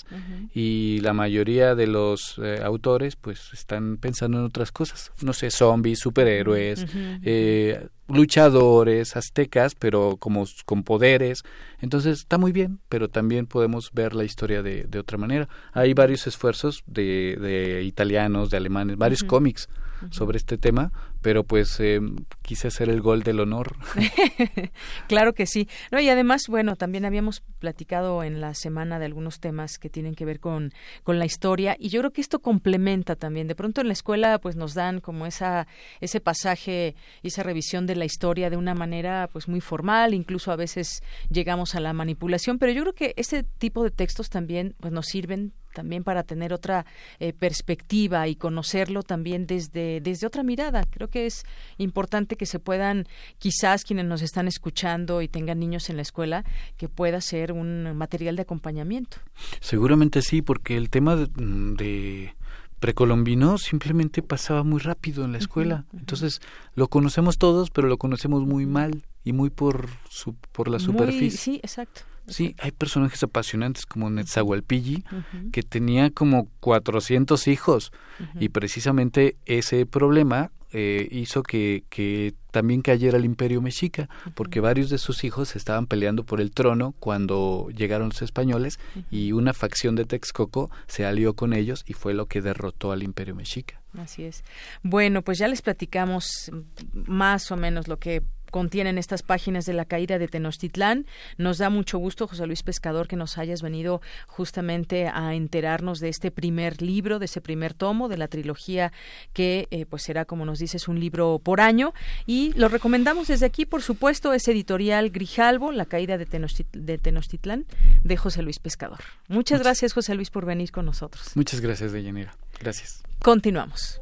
y la mayoría de los eh, autores pues están pensando en otras cosas. No sé, zombies, superhéroes, eh, luchadores, aztecas, pero como con poderes. Entonces está muy bien, pero también podemos ver la historia de, de otra manera. Hay varios esfuerzos de, de italianos, de alemanes, varios cómics sobre este tema, pero pues eh, quise hacer el gol del honor. (laughs) claro que sí. No, y además, bueno, también habíamos platicado en la semana de algunos temas que tienen que ver con, con la historia y yo creo que esto complementa también. De pronto en la escuela pues nos dan como esa ese pasaje y esa revisión de la historia de una manera pues muy formal, incluso a veces llegamos a la manipulación, pero yo creo que ese tipo de textos también pues nos sirven también para tener otra eh, perspectiva y conocerlo también desde, desde otra mirada. Creo que es importante que se puedan, quizás quienes nos están escuchando y tengan niños en la escuela, que pueda ser un material de acompañamiento. Seguramente sí, porque el tema de, precolombino simplemente pasaba muy rápido en la escuela. Entonces lo conocemos todos, pero lo conocemos muy mal y muy por su, por la superficie. sí, exacto. Sí, hay personajes apasionantes como Netzahualpilli, que tenía como 400 hijos, y precisamente ese problema eh, hizo que, que también cayera el imperio mexica, porque varios de sus hijos estaban peleando por el trono cuando llegaron los españoles y una facción de Texcoco se alió con ellos y fue lo que derrotó al imperio mexica. Así es. Bueno, pues ya les platicamos más o menos lo que contienen estas páginas de la caída de Tenochtitlán. Nos da mucho gusto, José Luis Pescador, que nos hayas venido justamente a enterarnos de este primer libro, de ese primer tomo de la trilogía que eh, pues será, como nos dices, un libro por año. Y lo recomendamos desde aquí, por supuesto, es editorial Grijalvo, La caída de, Tenochtitlán, de José Luis Pescador. Muchas, gracias, José Luis, por venir con nosotros. Muchas gracias, Deyanira. Gracias. Continuamos.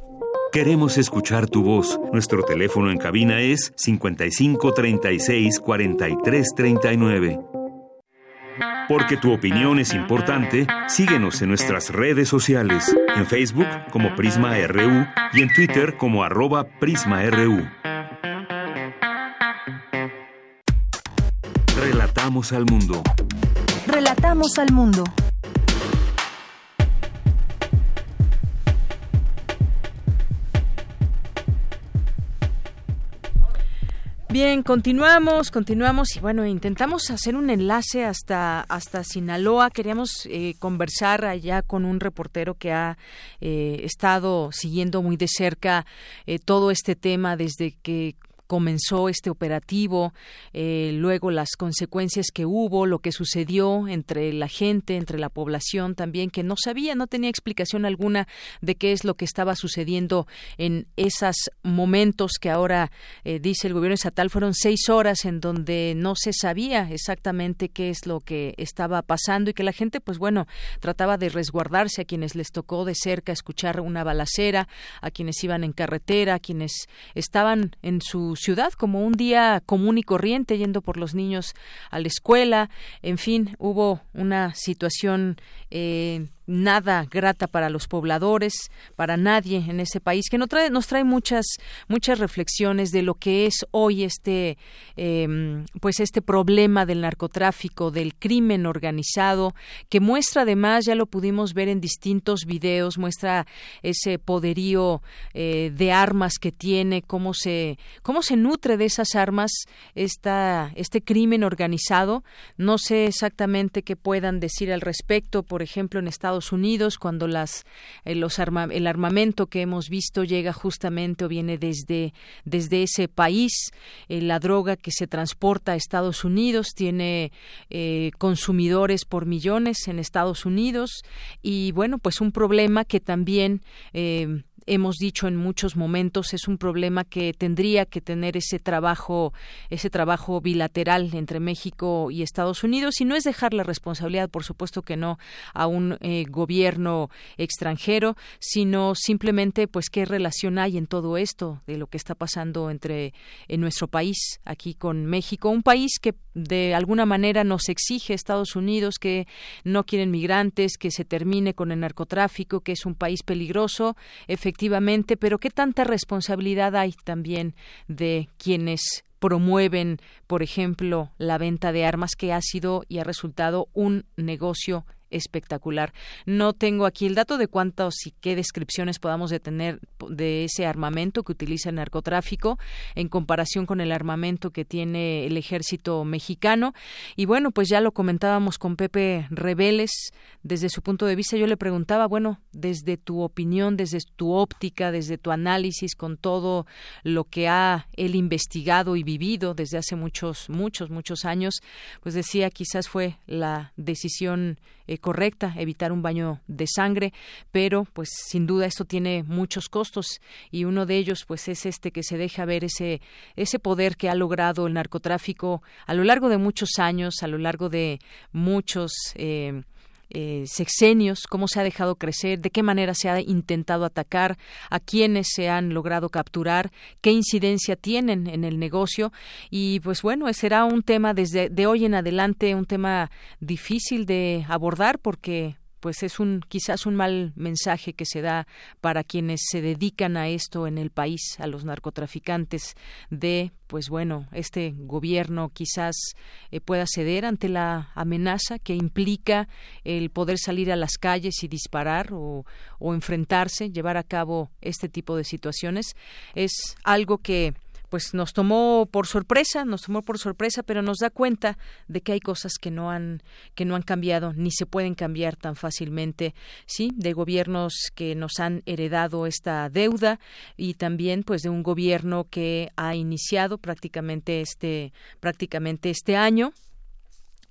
Queremos escuchar tu voz. Nuestro teléfono en cabina es 55 36 43 39. Porque tu opinión es importante, síguenos en nuestras redes sociales, en Facebook como Prisma RU y en Twitter como arroba PrismaRU. Relatamos al mundo. Relatamos al mundo. Bien, continuamos, continuamos y bueno, intentamos hacer un enlace hasta hasta Sinaloa. Queríamos eh, conversar allá con un reportero que ha eh, estado siguiendo muy de cerca eh, todo este tema desde que comenzó este operativo, eh, luego las consecuencias que hubo, lo que sucedió entre la gente, entre la población también, que no sabía, no tenía explicación alguna de qué es lo que estaba sucediendo en esos momentos que ahora eh, dice el gobierno estatal fueron seis horas en donde no se sabía exactamente qué es lo que estaba pasando y que la gente, pues bueno, trataba de resguardarse a quienes les tocó de cerca escuchar una balacera, a quienes iban en carretera, a quienes estaban en su ciudad como un día común y corriente yendo por los niños a la escuela. En fin, hubo una situación eh, nada grata para los pobladores, para nadie en ese país, que nos trae, nos trae muchas, muchas reflexiones de lo que es hoy este, em, pues este problema del narcotráfico, del crimen organizado, que muestra además, ya lo pudimos ver en distintos videos, muestra ese poderío eh, de armas que tiene, cómo se, cómo se nutre de esas armas esta, este crimen organizado. No sé exactamente qué puedan decir al respecto, por ejemplo, en Estados Unidos cuando las eh, los el armamento que hemos visto llega justamente o viene desde desde ese país eh, la droga que se transporta a Estados Unidos tiene eh, consumidores por millones en Estados Unidos y bueno pues un problema que también hemos dicho en muchos momentos es un problema que tendría que tener ese trabajo ese trabajo bilateral entre México y Estados Unidos y no es dejar la responsabilidad por supuesto que no a un eh, gobierno extranjero sino simplemente pues qué relación hay en todo esto de lo que está pasando entre en nuestro país aquí con México un país que de alguna manera nos exige Estados Unidos que no quieren migrantes que se termine con el narcotráfico que es un país peligroso efectivamente, pero ¿qué tanta responsabilidad hay también de quienes promueven, por ejemplo, la venta de armas que ha sido y ha resultado un negocio espectacular. No tengo aquí el dato de cuántos y qué descripciones podamos de tener de ese armamento que utiliza el narcotráfico en comparación con el armamento que tiene el ejército mexicano. Y bueno, pues ya lo comentábamos con Pepe Rebeles desde su punto de vista. Yo le preguntaba, bueno, desde tu opinión, desde tu óptica, desde tu análisis, con todo lo que ha él investigado y vivido desde hace muchos, muchos, muchos años, pues decía quizás fue la decisión eh, correcta, evitar un baño de sangre, pero pues sin duda esto tiene muchos costos y uno de ellos pues es este que se deja ver ese ese poder que ha logrado el narcotráfico a lo largo de muchos años, a lo largo de muchos eh, eh, sexenios, cómo se ha dejado crecer, de qué manera se ha intentado atacar, a quiénes se han logrado capturar, qué incidencia tienen en el negocio. Y pues bueno, será un tema desde de hoy en adelante un tema difícil de abordar porque pues es un quizás un mal mensaje que se da para quienes se dedican a esto en el país, a los narcotraficantes de pues bueno, este gobierno quizás eh, pueda ceder ante la amenaza que implica el poder salir a las calles y disparar o, o enfrentarse, llevar a cabo este tipo de situaciones. Es algo que pues nos tomó por sorpresa, nos tomó por sorpresa, pero nos da cuenta de que hay cosas que no han que no han cambiado ni se pueden cambiar tan fácilmente, sí, de gobiernos que nos han heredado esta deuda y también pues de un gobierno que ha iniciado prácticamente este prácticamente este año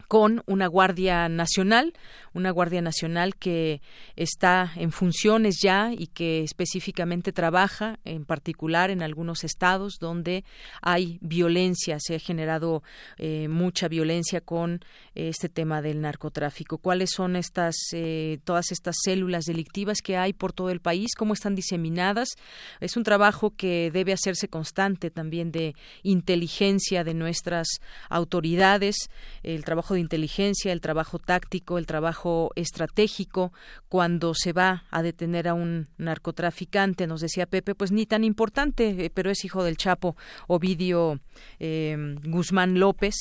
con una Guardia Nacional, una Guardia Nacional que está en funciones ya y que específicamente trabaja en particular en algunos estados donde hay violencia, se ha generado eh, mucha violencia con este tema del narcotráfico. ¿Cuáles son estas, eh, todas estas células delictivas que hay por todo el país? ¿Cómo están diseminadas? Es un trabajo que debe hacerse constante también de inteligencia de nuestras autoridades, el trabajo de inteligencia, el trabajo táctico, el trabajo estratégico. Cuando se va a detener a un narcotraficante, nos decía Pepe, pues ni tan importante, eh, pero es hijo del Chapo, Ovidio eh, Guzmán López,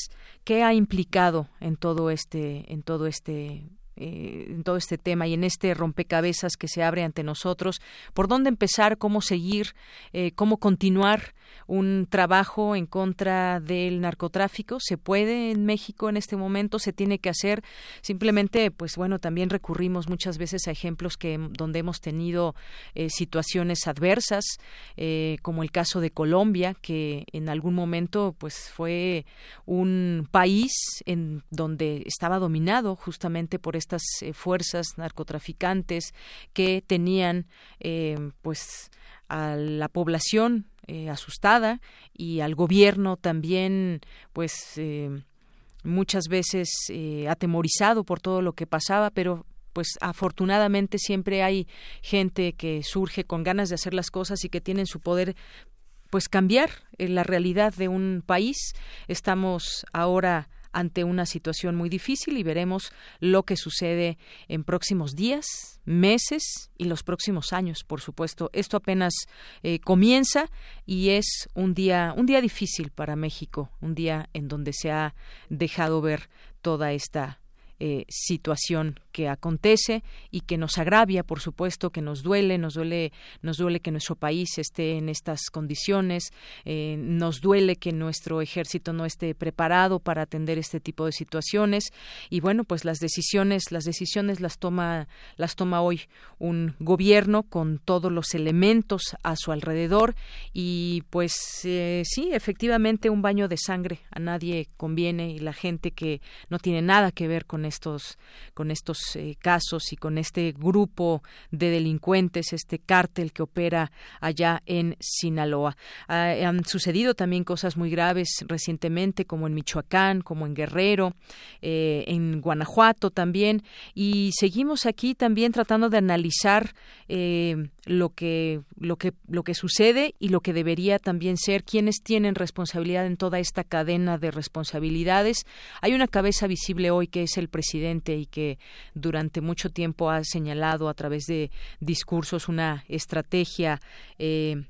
que ha implicado en todo este, en todo este eh, en todo este tema y en este rompecabezas que se abre ante nosotros, por dónde empezar, cómo seguir, cómo continuar un trabajo en contra del narcotráfico. Se puede en México en este momento, se tiene que hacer. Simplemente, pues bueno, también recurrimos muchas veces a ejemplos que donde hemos tenido eh, situaciones adversas, eh, como el caso de Colombia, que en algún momento pues fue un país en donde estaba dominado justamente por estas eh, fuerzas narcotraficantes que tenían pues a la población eh, asustada y al gobierno también pues eh, muchas veces eh, atemorizado por todo lo que pasaba pero pues afortunadamente siempre hay gente que surge con ganas de hacer las cosas y que tienen su poder pues cambiar la realidad de un país. Estamos ahora ante una situación muy difícil y veremos lo que sucede en próximos días, meses y los próximos años, por supuesto. Esto apenas eh, comienza y es un día un día difícil para México, un día en donde se ha dejado ver toda esta eh, situación que acontece y que nos agravia, por supuesto, que nos duele, nos duele, nos duele que nuestro país esté en estas condiciones, eh, nos duele que nuestro ejército no esté preparado para atender este tipo de situaciones. Y bueno, pues las decisiones, las decisiones las toma, las toma hoy un gobierno con todos los elementos a su alrededor y pues eh, sí, efectivamente un baño de sangre a nadie conviene y la gente que no tiene nada que ver con estos con estos eh, casos y con este grupo de delincuentes, este cártel que opera allá en Sinaloa. Ah, han sucedido también cosas muy graves recientemente, como en Michoacán, como en Guerrero, eh, en Guanajuato también, y seguimos aquí también tratando de analizar eh, lo que lo que lo que sucede y lo que debería también ser quienes tienen responsabilidad en toda esta cadena de responsabilidades. Hay una cabeza visible hoy que es el presidente y que durante mucho tiempo ha señalado a través de discursos una estrategia eh,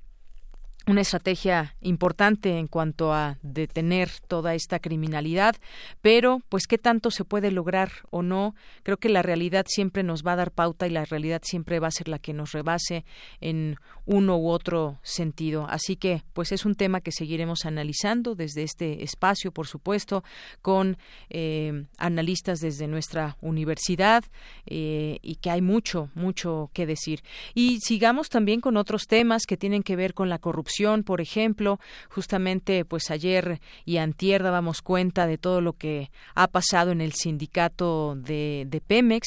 una estrategia importante en cuanto a detener toda esta criminalidad, pero pues qué tanto se puede lograr o no, creo que la realidad siempre nos va a dar pauta y la realidad siempre va a ser la que nos rebase en uno u otro sentido. Así que pues es un tema que seguiremos analizando desde este espacio, por supuesto, con eh, analistas desde nuestra universidad eh, y que hay mucho, mucho que decir. Y sigamos también con otros temas que tienen que ver con la corrupción por ejemplo, justamente pues ayer y antier dábamos cuenta de todo lo que ha pasado en el sindicato de, Pemex,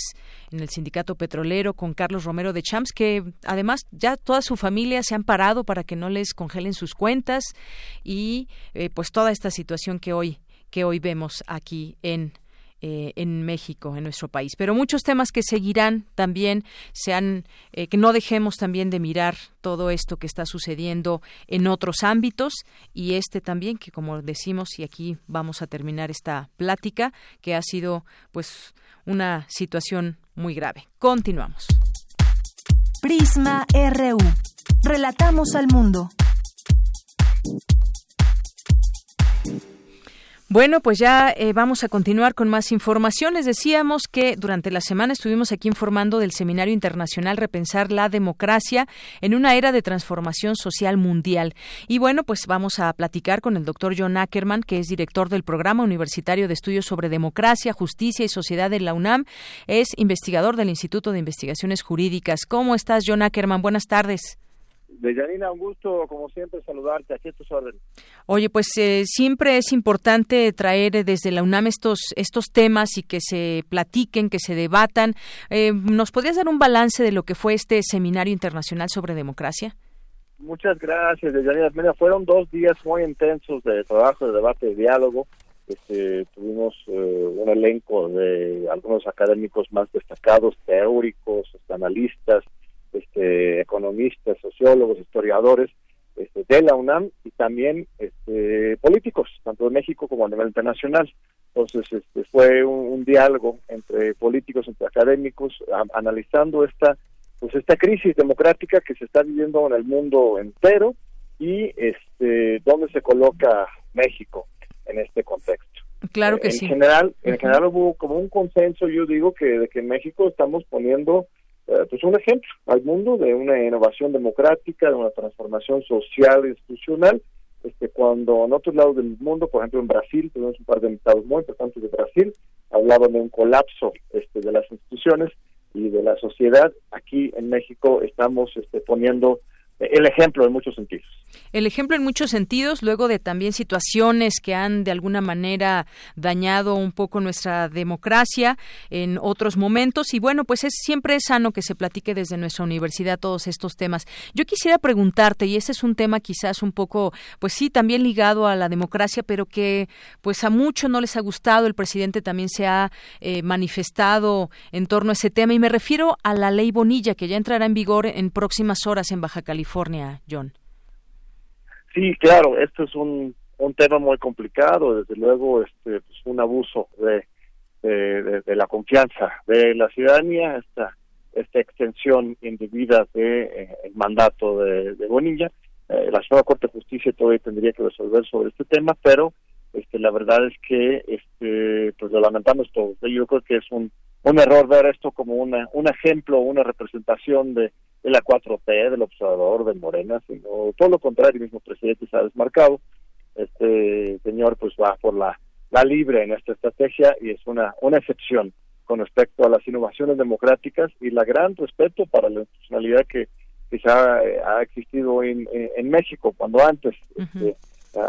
en el sindicato petrolero con Carlos Romero de Champs, que además ya toda su familia se han parado para que no les congelen sus cuentas y eh, pues toda esta situación que hoy que hoy vemos aquí en eh, en México, en nuestro país. Pero muchos temas que seguirán también, sean, eh, que no dejemos también de mirar todo esto que está sucediendo en otros ámbitos y este también, que como decimos, y aquí vamos a terminar esta plática, que ha sido pues una situación muy grave. Continuamos. Prisma RU. Relatamos al mundo. Bueno, pues ya eh, vamos a continuar con más informaciones. decíamos que durante la semana estuvimos aquí informando del Seminario Internacional Repensar la Democracia en una era de transformación social mundial. Y bueno, pues vamos a platicar con el doctor John Ackerman, que es director del Programa Universitario de Estudios sobre Democracia, Justicia y Sociedad de la UNAM. Es investigador del Instituto de Investigaciones Jurídicas. ¿Cómo estás, John Ackerman? Buenas tardes. Deyanina, un gusto, como siempre, saludarte. Aquí a tus órdenes. Oye, pues eh, siempre es importante traer desde la UNAM estos, estos temas y que se platiquen, que se debatan. Eh, ¿Nos podrías dar un balance de lo que fue este Seminario Internacional sobre Democracia? Muchas gracias, Deyanina. Mira, fueron dos días muy intensos de trabajo, de debate, de diálogo. Este, tuvimos eh, un elenco de algunos académicos más destacados, teóricos, analistas, este, economistas, sociólogos, historiadores este, de la UNAM y también este, políticos, tanto de México como a nivel internacional. Entonces, este, fue un, diálogo entre políticos, entre académicos, analizando esta, pues esta crisis democrática que se está viviendo en el mundo entero y este, dónde se coloca México en este contexto. Claro que en sí. General, en general hubo como un consenso, yo digo, que de que en México estamos poniendo eh, pues un ejemplo al mundo de una innovación democrática, de una transformación social e institucional, este, cuando en otros lados del mundo, por ejemplo en Brasil, tenemos un par de estados muy importantes de Brasil, hablaban de un colapso este, de las instituciones y de la sociedad. Aquí en México estamos este, poniendo el ejemplo en muchos sentidos. El ejemplo en muchos sentidos, luego de también situaciones que han de alguna manera dañado un poco nuestra democracia en otros momentos. Y bueno, pues es siempre es sano que se platique desde nuestra universidad todos estos temas. Yo quisiera preguntarte, y este es un tema quizás un poco, pues sí, también ligado a la democracia, pero que pues a muchos no les ha gustado. El presidente también se ha eh, manifestado en torno a ese tema. Y me refiero a la ley Bonilla, que ya entrará en vigor en próximas horas en Baja California, John. Sí, claro, esto es un, un tema muy complicado, desde luego este pues un abuso de, de, la confianza de la ciudadanía, esta esta extensión indebida de eh, el mandato de, Bonilla. Eh, la Suprema Corte de Justicia todavía tendría que resolver sobre este tema, pero este la verdad es que este pues lo lamentamos todos. Yo creo que es un un error ver esto como una un ejemplo, una representación de de la 4T, del observador, de Morena, sino todo lo contrario, el mismo presidente se ha desmarcado. Este señor pues va por la, la libre en esta estrategia y es una, una excepción con respecto a las innovaciones democráticas y la gran respeto para la institucionalidad que quizá eh, ha existido en, en, México, cuando antes este,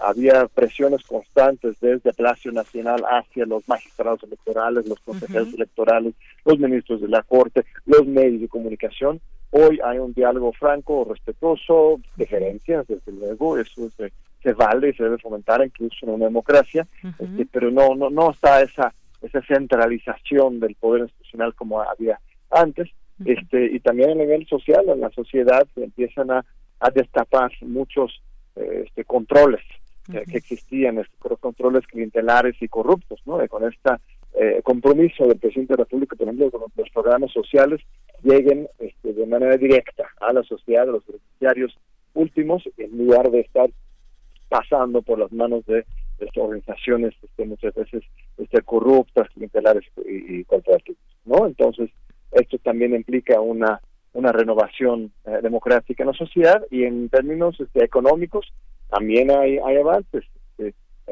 había presiones constantes desde Palacio Nacional hacia los magistrados electorales, los consejeros electorales, los ministros de la Corte, los medios de comunicación, Hoy hay un diálogo franco, respetuoso, de gerencias, desde luego, eso se, vale y se debe fomentar incluso en una democracia, este, pero no, no, no está esa, esa centralización del poder institucional como había antes, este, y también a nivel social, en la sociedad se empiezan a, a destapar muchos eh, este, controles eh, que existían, estos controles clientelares y corruptos, ¿no? con este compromiso del presidente de la República, por ejemplo, con los programas sociales, lleguen este, de manera directa a la sociedad, a los beneficiarios últimos, en lugar de estar pasando por las manos de, organizaciones este, muchas veces este, corruptas, clientelares y, y ¿no? Entonces, esto también implica una una renovación eh, democrática en la sociedad y en términos este, económicos también hay, hay avances.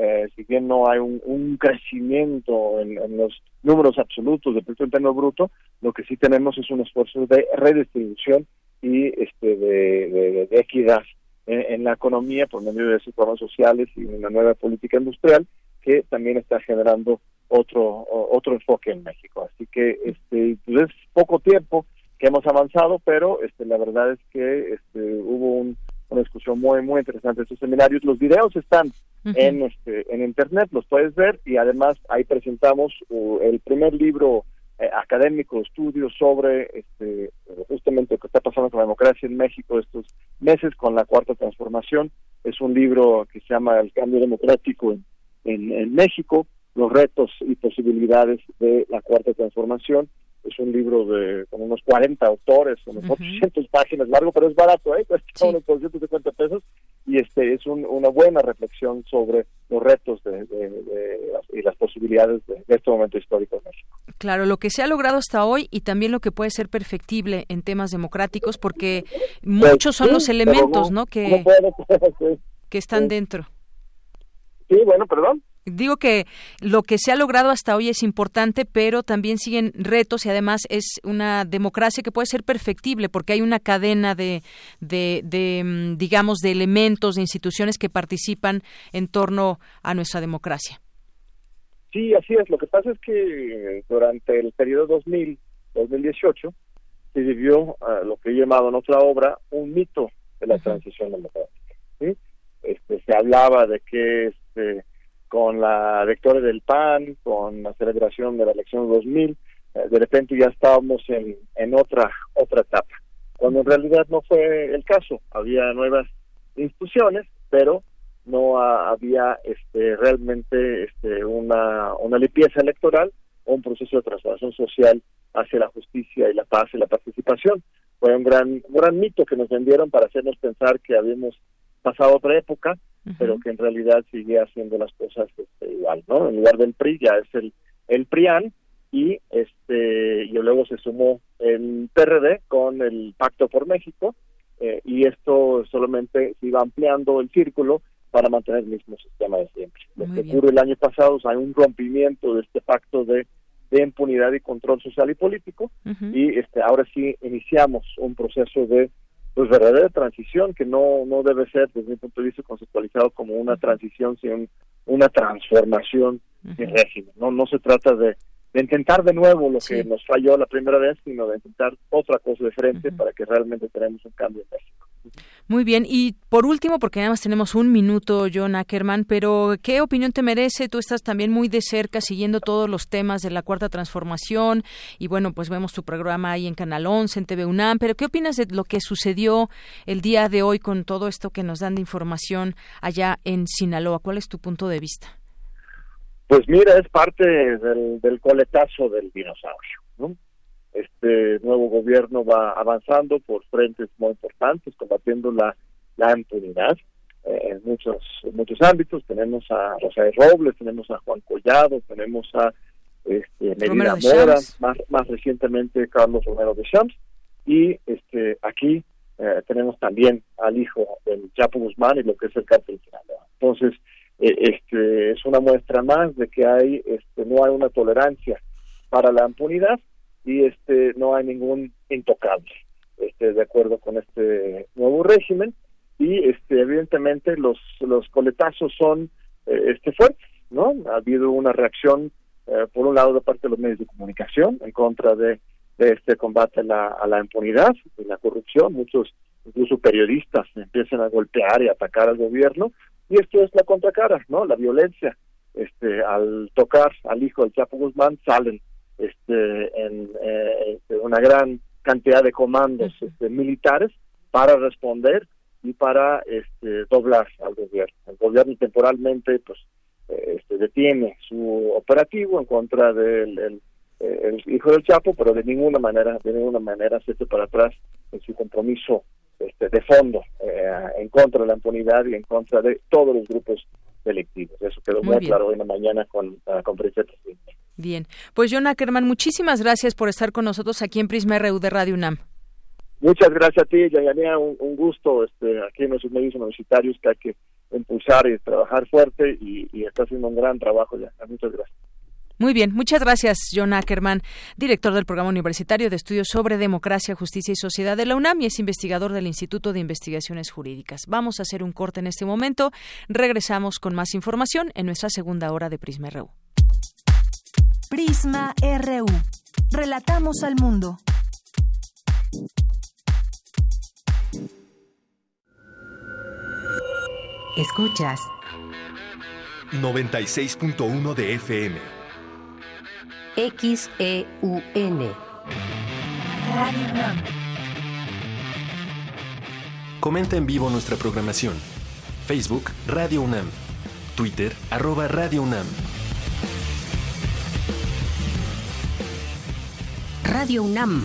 Eh, si bien no hay un, crecimiento en, los números absolutos del Producto Interno Bruto, lo que sí tenemos es un esfuerzo de redistribución y este de, equidad en, la economía por medio de esos programas sociales y una nueva política industrial que también está generando otro otro enfoque en México. Así que este pues es poco tiempo que hemos avanzado, pero este la verdad es que este hubo un una discusión muy muy interesante de estos seminarios. Los videos están en este en internet, los puedes ver y además ahí presentamos uh, el primer libro eh, académico estudio sobre este justamente lo que está pasando con la democracia en México estos meses con la cuarta transformación. Es un libro que se llama El cambio democrático en, en México, los retos y posibilidades de la cuarta transformación es un libro de con unos 40 autores, unos 800 páginas largo, pero es barato, ¿eh? cuesta unos 250 pesos y este es una buena reflexión sobre los retos de, y las posibilidades de, este momento histórico en México. Claro, lo que se ha logrado hasta hoy y también lo que puede ser perfectible en temas democráticos, porque muchos son los elementos, ¿no? Que, (laughs) que están dentro. Sí, bueno, perdón. Digo que lo que se ha logrado hasta hoy es importante, pero también siguen retos y además es una democracia que puede ser perfectible porque hay una cadena de, de, mm, digamos, de elementos, de instituciones que participan en torno a nuestra democracia. Sí, así es. Lo que pasa es que durante el periodo 2000-2018 se vivió lo que he llamado en otra obra un mito de la transición democrática. Este, se hablaba de que este, con la victoria del PAN, con la celebración de la elección 2000, eh, de repente ya estábamos en, otra otra etapa, cuando en realidad no fue el caso. Había nuevas instituciones, pero no había este realmente este una una limpieza electoral o un proceso de transformación social hacia la justicia y la paz y la participación. Fue un gran un gran mito que nos vendieron para hacernos pensar que habíamos pasado otra época pero que en realidad sigue haciendo las cosas este, igual, ¿no? En lugar del PRI ya es el, el PRIAN y este y luego se sumó el PRD con el Pacto por México eh, y esto solamente se iba ampliando el círculo para mantener el mismo sistema de siempre. Lo que ocurre el año pasado es hay un rompimiento de este pacto de, de impunidad y control social y político y este ahora sí iniciamos un proceso de pues verdadera transición que no no debe ser desde mi punto de vista conceptualizado como una transición sino una transformación de régimen no no se trata de de intentar de nuevo lo que nos falló la primera vez, sino de intentar otra cosa diferente para que realmente tenemos un cambio en México. Muy bien, y por último, porque además tenemos un minuto, John Ackerman, pero ¿qué opinión te merece? Tú estás también muy de cerca siguiendo todos los temas de la Cuarta Transformación y bueno, pues vemos tu programa ahí en Canal 11, en TV UNAM, pero ¿qué opinas de lo que sucedió el día de hoy con todo esto que nos dan de información allá en Sinaloa? ¿Cuál es tu punto de vista? Pues mira, es parte del, del coletazo del dinosaurio, ¿no? Este nuevo gobierno va avanzando por frentes muy importantes, combatiendo la, la impunidad eh, en muchos muchos ámbitos. Tenemos a Rosario Robles, tenemos a Juan Collado, tenemos a este, Medina Mora, más, más recientemente Carlos Romero de Champs, y este aquí eh, tenemos también al hijo del Chapo Guzmán y lo que es el cártel final. Entonces, este, es una muestra más de que hay este, no hay una tolerancia para la impunidad y este no hay ningún intocable este de acuerdo con este nuevo régimen. Y este evidentemente los los coletazos son eh, este fuertes no ha habido una reacción eh, por un lado de parte de los medios de comunicación en contra de, de este combate a la, a la impunidad y la corrupción. Muchos incluso periodistas empiezan a golpear y atacar al gobierno y esto es la contracara, ¿no? La violencia. Este, al tocar al hijo del Chapo Guzmán salen este, en eh, este, una gran cantidad de comandos este, militares para responder y para este, doblar al gobierno. El gobierno temporalmente pues eh, este, detiene su operativo en contra del el, el hijo del Chapo, pero de ninguna manera, de ninguna manera se para atrás en su compromiso este, de fondo eh, en contra de la impunidad y en contra de todos los grupos delictivos. Eso quedó muy, claro hoy en la mañana con la conferencia de presidente. Bien, pues John Ackerman, muchísimas gracias por estar con nosotros aquí en Prisma RU de Radio UNAM. Muchas gracias a ti, Yanía, un, un gusto este, aquí en nuestros medios universitarios que hay que impulsar y trabajar fuerte y, y está haciendo un gran trabajo ya. Muchas gracias. Muy bien, muchas gracias, John Ackerman, director del Programa Universitario de Estudios sobre Democracia, Justicia y Sociedad de la UNAM y es investigador del Instituto de Investigaciones Jurídicas. Vamos a hacer un corte en este momento. Regresamos con más información en nuestra segunda hora de Prisma RU. Prisma RU. Relatamos al mundo. Escuchas 96.1 de FM XEUN. Comenta en vivo nuestra programación. Facebook Radio UNAM. Twitter arroba Radio UNAM. Radio UNAM.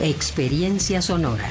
Experiencia sonora.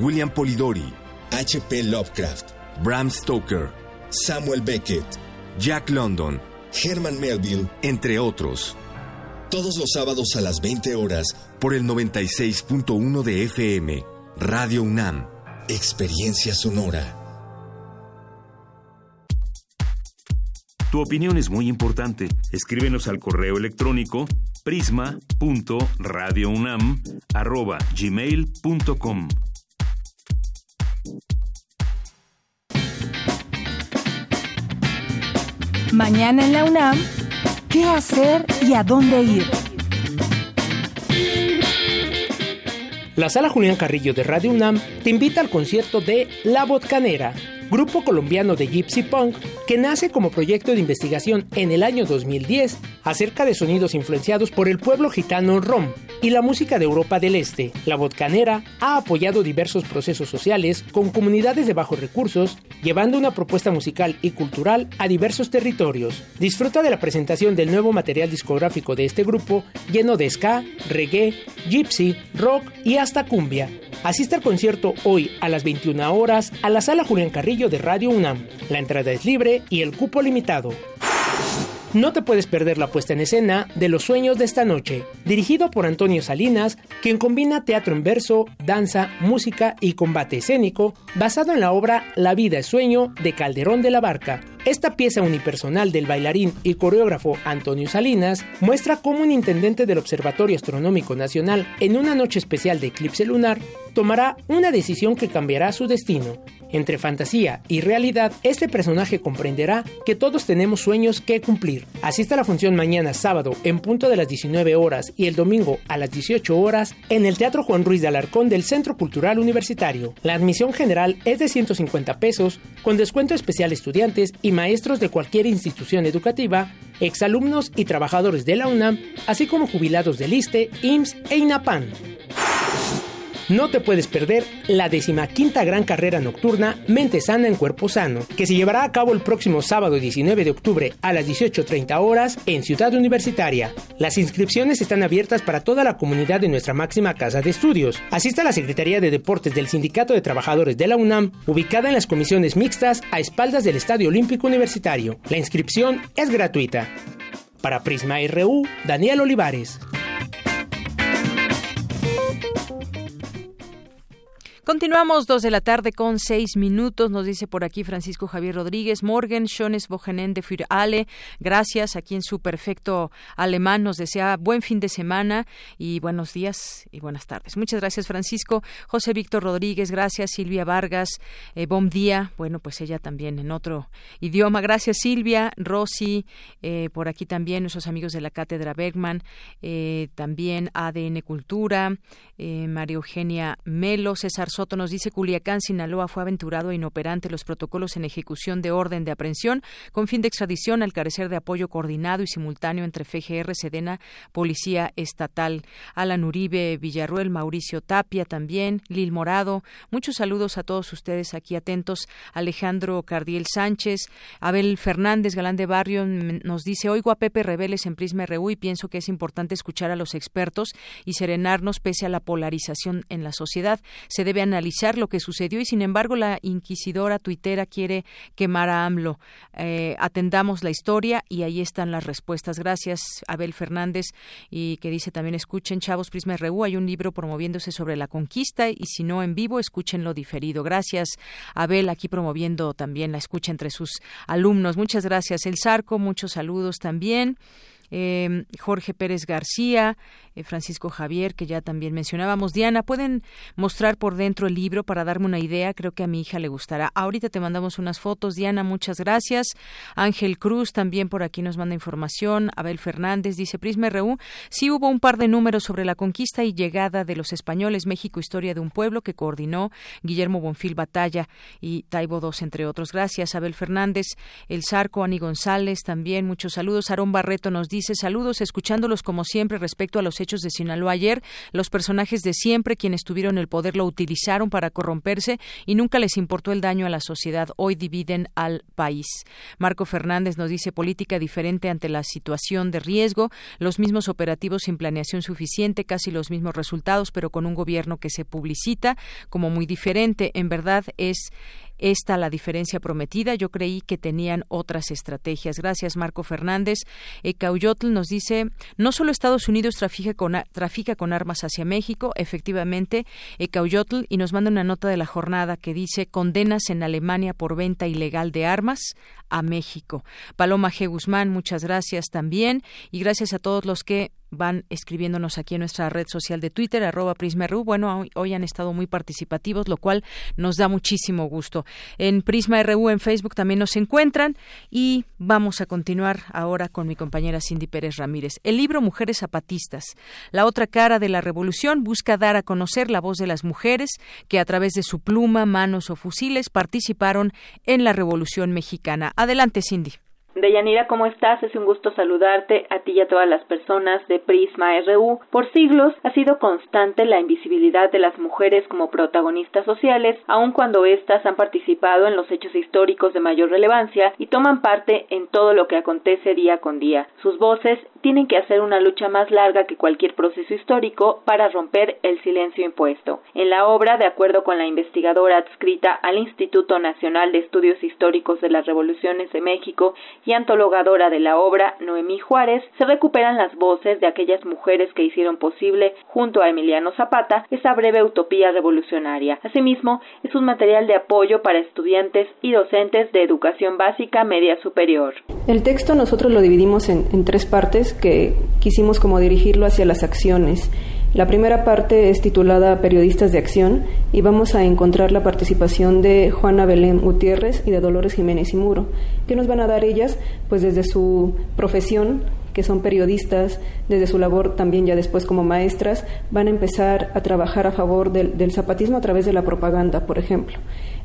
William Polidori, H.P. Lovecraft, Bram Stoker, Samuel Beckett, Jack London, Herman Melville, entre otros. Todos los sábados a las 20 horas por el 96.1 de FM, Radio UNAM, Experiencia Sonora. Tu opinión es muy importante. Escríbenos al correo electrónico prisma.radiounam@gmail.com. Mañana en la UNAM, ¿qué hacer y a dónde ir? La Sala Julián Carrillo de Radio UNAM te invita al concierto de La Botcanera, grupo colombiano de Gypsy Punk que nace como proyecto de investigación en el año 2010 acerca de sonidos influenciados por el pueblo gitano rom y la música de Europa del Este. La Botcanera ha apoyado diversos procesos sociales con comunidades de bajos recursos, llevando una propuesta musical y cultural a diversos territorios. Disfruta de la presentación del nuevo material discográfico de este grupo, lleno de ska, reggae, gypsy, rock y hasta cumbia. Asiste al concierto hoy a las 21 horas a la sala Julián Carrillo de Radio UNAM. La entrada es libre y el cupo limitado. No te puedes perder la puesta en escena de Los Sueños de esta noche, dirigido por Antonio Salinas, quien combina teatro en verso, danza, música y combate escénico, basado en la obra La vida es sueño de Calderón de la Barca. Esta pieza unipersonal del bailarín y coreógrafo Antonio Salinas muestra cómo un intendente del Observatorio Astronómico Nacional, en una noche especial de eclipse lunar, tomará una decisión que cambiará su destino. Entre fantasía y realidad, este personaje comprenderá que todos tenemos sueños que cumplir. Asista a la función mañana sábado en punto de las 19 horas y el domingo a las 18 horas en el Teatro Juan Ruiz de Alarcón del Centro Cultural Universitario. La admisión general es de 150 pesos, con descuento especial estudiantes y maestros de cualquier institución educativa, exalumnos y trabajadores de la UNAM, así como jubilados del ISTE, IMSS e INAPAN. No te puedes perder la decimaquinta gran carrera nocturna Mente Sana en Cuerpo Sano, que se llevará a cabo el próximo sábado 19 de octubre a las 18.30 horas en Ciudad Universitaria. Las inscripciones están abiertas para toda la comunidad de nuestra máxima casa de estudios. Asista a la Secretaría de Deportes del Sindicato de Trabajadores de la UNAM, ubicada en las comisiones mixtas a espaldas del Estadio Olímpico Universitario. La inscripción es gratuita. Para Prisma RU, Daniel Olivares. Continuamos dos de la tarde con seis minutos. Nos dice por aquí Francisco Javier Rodríguez. Morgen, Schones Bohenen de für alle. Gracias. Aquí en su perfecto alemán nos desea buen fin de semana y buenos días y buenas tardes. Muchas gracias, Francisco. José Víctor Rodríguez, gracias. Silvia Vargas, eh, bom día. Bueno, pues ella también en otro idioma. Gracias, Silvia. Rosy, eh, por aquí también nuestros amigos de la Cátedra Bergman. Eh, también ADN Cultura. Eh, María Eugenia Melo, César Soto nos dice Culiacán, Sinaloa fue aventurado e inoperante los protocolos en ejecución de orden de aprehensión con fin de extradición al carecer de apoyo coordinado y simultáneo entre FGR, Sedena, Policía Estatal. Alan Uribe, Villarruel, Mauricio Tapia también, Lil Morado. Muchos saludos a todos ustedes aquí atentos. Alejandro Cardiel Sánchez, Abel Fernández, Galán de Barrio, nos dice, oigo a Pepe Rebeles en Prisma RU y pienso que es importante escuchar a los expertos y serenarnos pese a la polarización en la sociedad. Se debe analizar lo que sucedió y sin embargo la inquisidora tuitera quiere quemar a AMLO. Eh, atendamos la historia y ahí están las respuestas. Gracias, Abel Fernández, y que dice también escuchen Chavos Prisma RU, hay un libro promoviéndose sobre la conquista y si no en vivo, escúchenlo diferido. Gracias, Abel, aquí promoviendo también la escucha entre sus alumnos. Muchas gracias. El Zarco, muchos saludos también. Eh, Jorge Pérez García, eh, Francisco Javier, que ya también mencionábamos. Diana, ¿pueden mostrar por dentro el libro para darme una idea? Creo que a mi hija le gustará. Ahorita te mandamos unas fotos. Diana, muchas gracias. Ángel Cruz también por aquí nos manda información. Abel Fernández dice, Prisma RU, sí hubo un par de números sobre la conquista y llegada de los españoles, México, historia de un pueblo que coordinó Guillermo Bonfil Batalla y Taibo II, entre otros. Gracias, Abel Fernández. El Zarco, Ani González, también muchos saludos. Aarón Barreto nos dice, saludos, escuchándolos como siempre respecto a los hechos de Sinaloa ayer, los personajes de siempre quienes tuvieron el poder lo utilizaron para corromperse y nunca les importó el daño a la sociedad. Hoy dividen al país. Marco Fernández nos dice política diferente ante la situación de riesgo, los mismos operativos sin planeación suficiente, casi los mismos resultados, pero con un gobierno que se publicita como muy diferente. En verdad es esta la diferencia prometida. Yo creí que tenían otras estrategias. Gracias, Marco Fernández. Cauyotl nos dice, no solo Estados Unidos trafica con, armas hacia México, efectivamente, Cauyotl, y nos manda una nota de la jornada que dice, condenas en Alemania por venta ilegal de armas a México. Paloma G. Guzmán, muchas gracias también, y gracias a todos los que van escribiéndonos aquí en nuestra red social de Twitter, arroba PrismaRU. Bueno, hoy, han estado muy participativos, lo cual nos da muchísimo gusto. En Prisma RU en Facebook también nos encuentran y vamos a continuar ahora con mi compañera Cindy Pérez Ramírez. El libro Mujeres Zapatistas, la otra cara de la revolución, busca dar a conocer la voz de las mujeres que a través de su pluma, manos o fusiles participaron en la Revolución Mexicana. Adelante, Cindy. Deyanira, ¿cómo estás? Es un gusto saludarte a ti y a todas las personas de Prisma RU. Por siglos ha sido constante la invisibilidad de las mujeres como protagonistas sociales, aun cuando éstas han participado en los hechos históricos de mayor relevancia y toman parte en todo lo que acontece día con día. Sus voces tienen que hacer una lucha más larga que cualquier proceso histórico para romper el silencio impuesto. En la obra, de acuerdo con la investigadora adscrita al Instituto Nacional de Estudios Históricos de las Revoluciones de México y antologadora de la obra, Noemí Juárez, se recuperan las voces de aquellas mujeres que hicieron posible, junto a Emiliano Zapata, esa breve utopía revolucionaria. Asimismo, es un material de apoyo para estudiantes y docentes de educación básica media superior. El texto nosotros lo dividimos en, en tres partes que quisimos como dirigirlo hacia las acciones la primera parte es titulada Periodistas de Acción y vamos a encontrar la participación de Juana Belén Gutiérrez y de Dolores Jiménez y Muro. ¿Qué nos van a dar ellas? Pues desde su profesión, que son periodistas, desde su labor también ya después como maestras, van a empezar a trabajar a favor del, zapatismo a través de la propaganda, por ejemplo.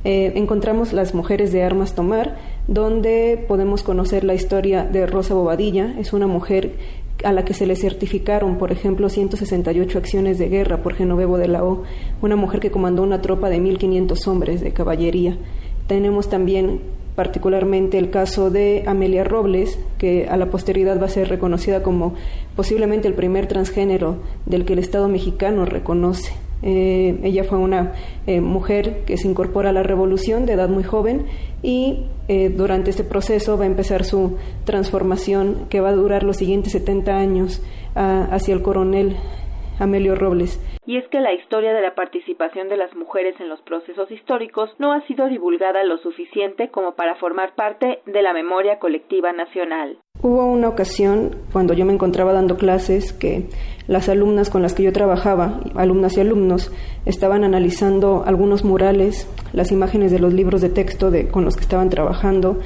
Eh, encontramos las mujeres de armas tomar, donde podemos conocer la historia de Rosa Bobadilla, es una mujer a la que se le certificaron, por ejemplo, 168 acciones de guerra por Genovevo de la O, una mujer que comandó una tropa de 1.500 hombres de caballería. Tenemos también particularmente el caso de Amelia Robles, que a la posteridad va a ser reconocida como posiblemente el primer transgénero del que el Estado mexicano reconoce. Eh, ella fue una eh, mujer que se incorpora a la revolución de edad muy joven y eh, durante este proceso va a empezar su transformación que va a durar los siguientes 70 años ah, hacia el coronel Amelio Robles. Y es que la historia de la participación de las mujeres en los procesos históricos no ha sido divulgada lo suficiente como para formar parte de la memoria colectiva nacional. Hubo una ocasión cuando yo me encontraba dando clases que las alumnas con las que yo trabajaba, alumnas y alumnos, estaban analizando algunos murales, las imágenes de los libros de texto de, con los que estaban trabajando,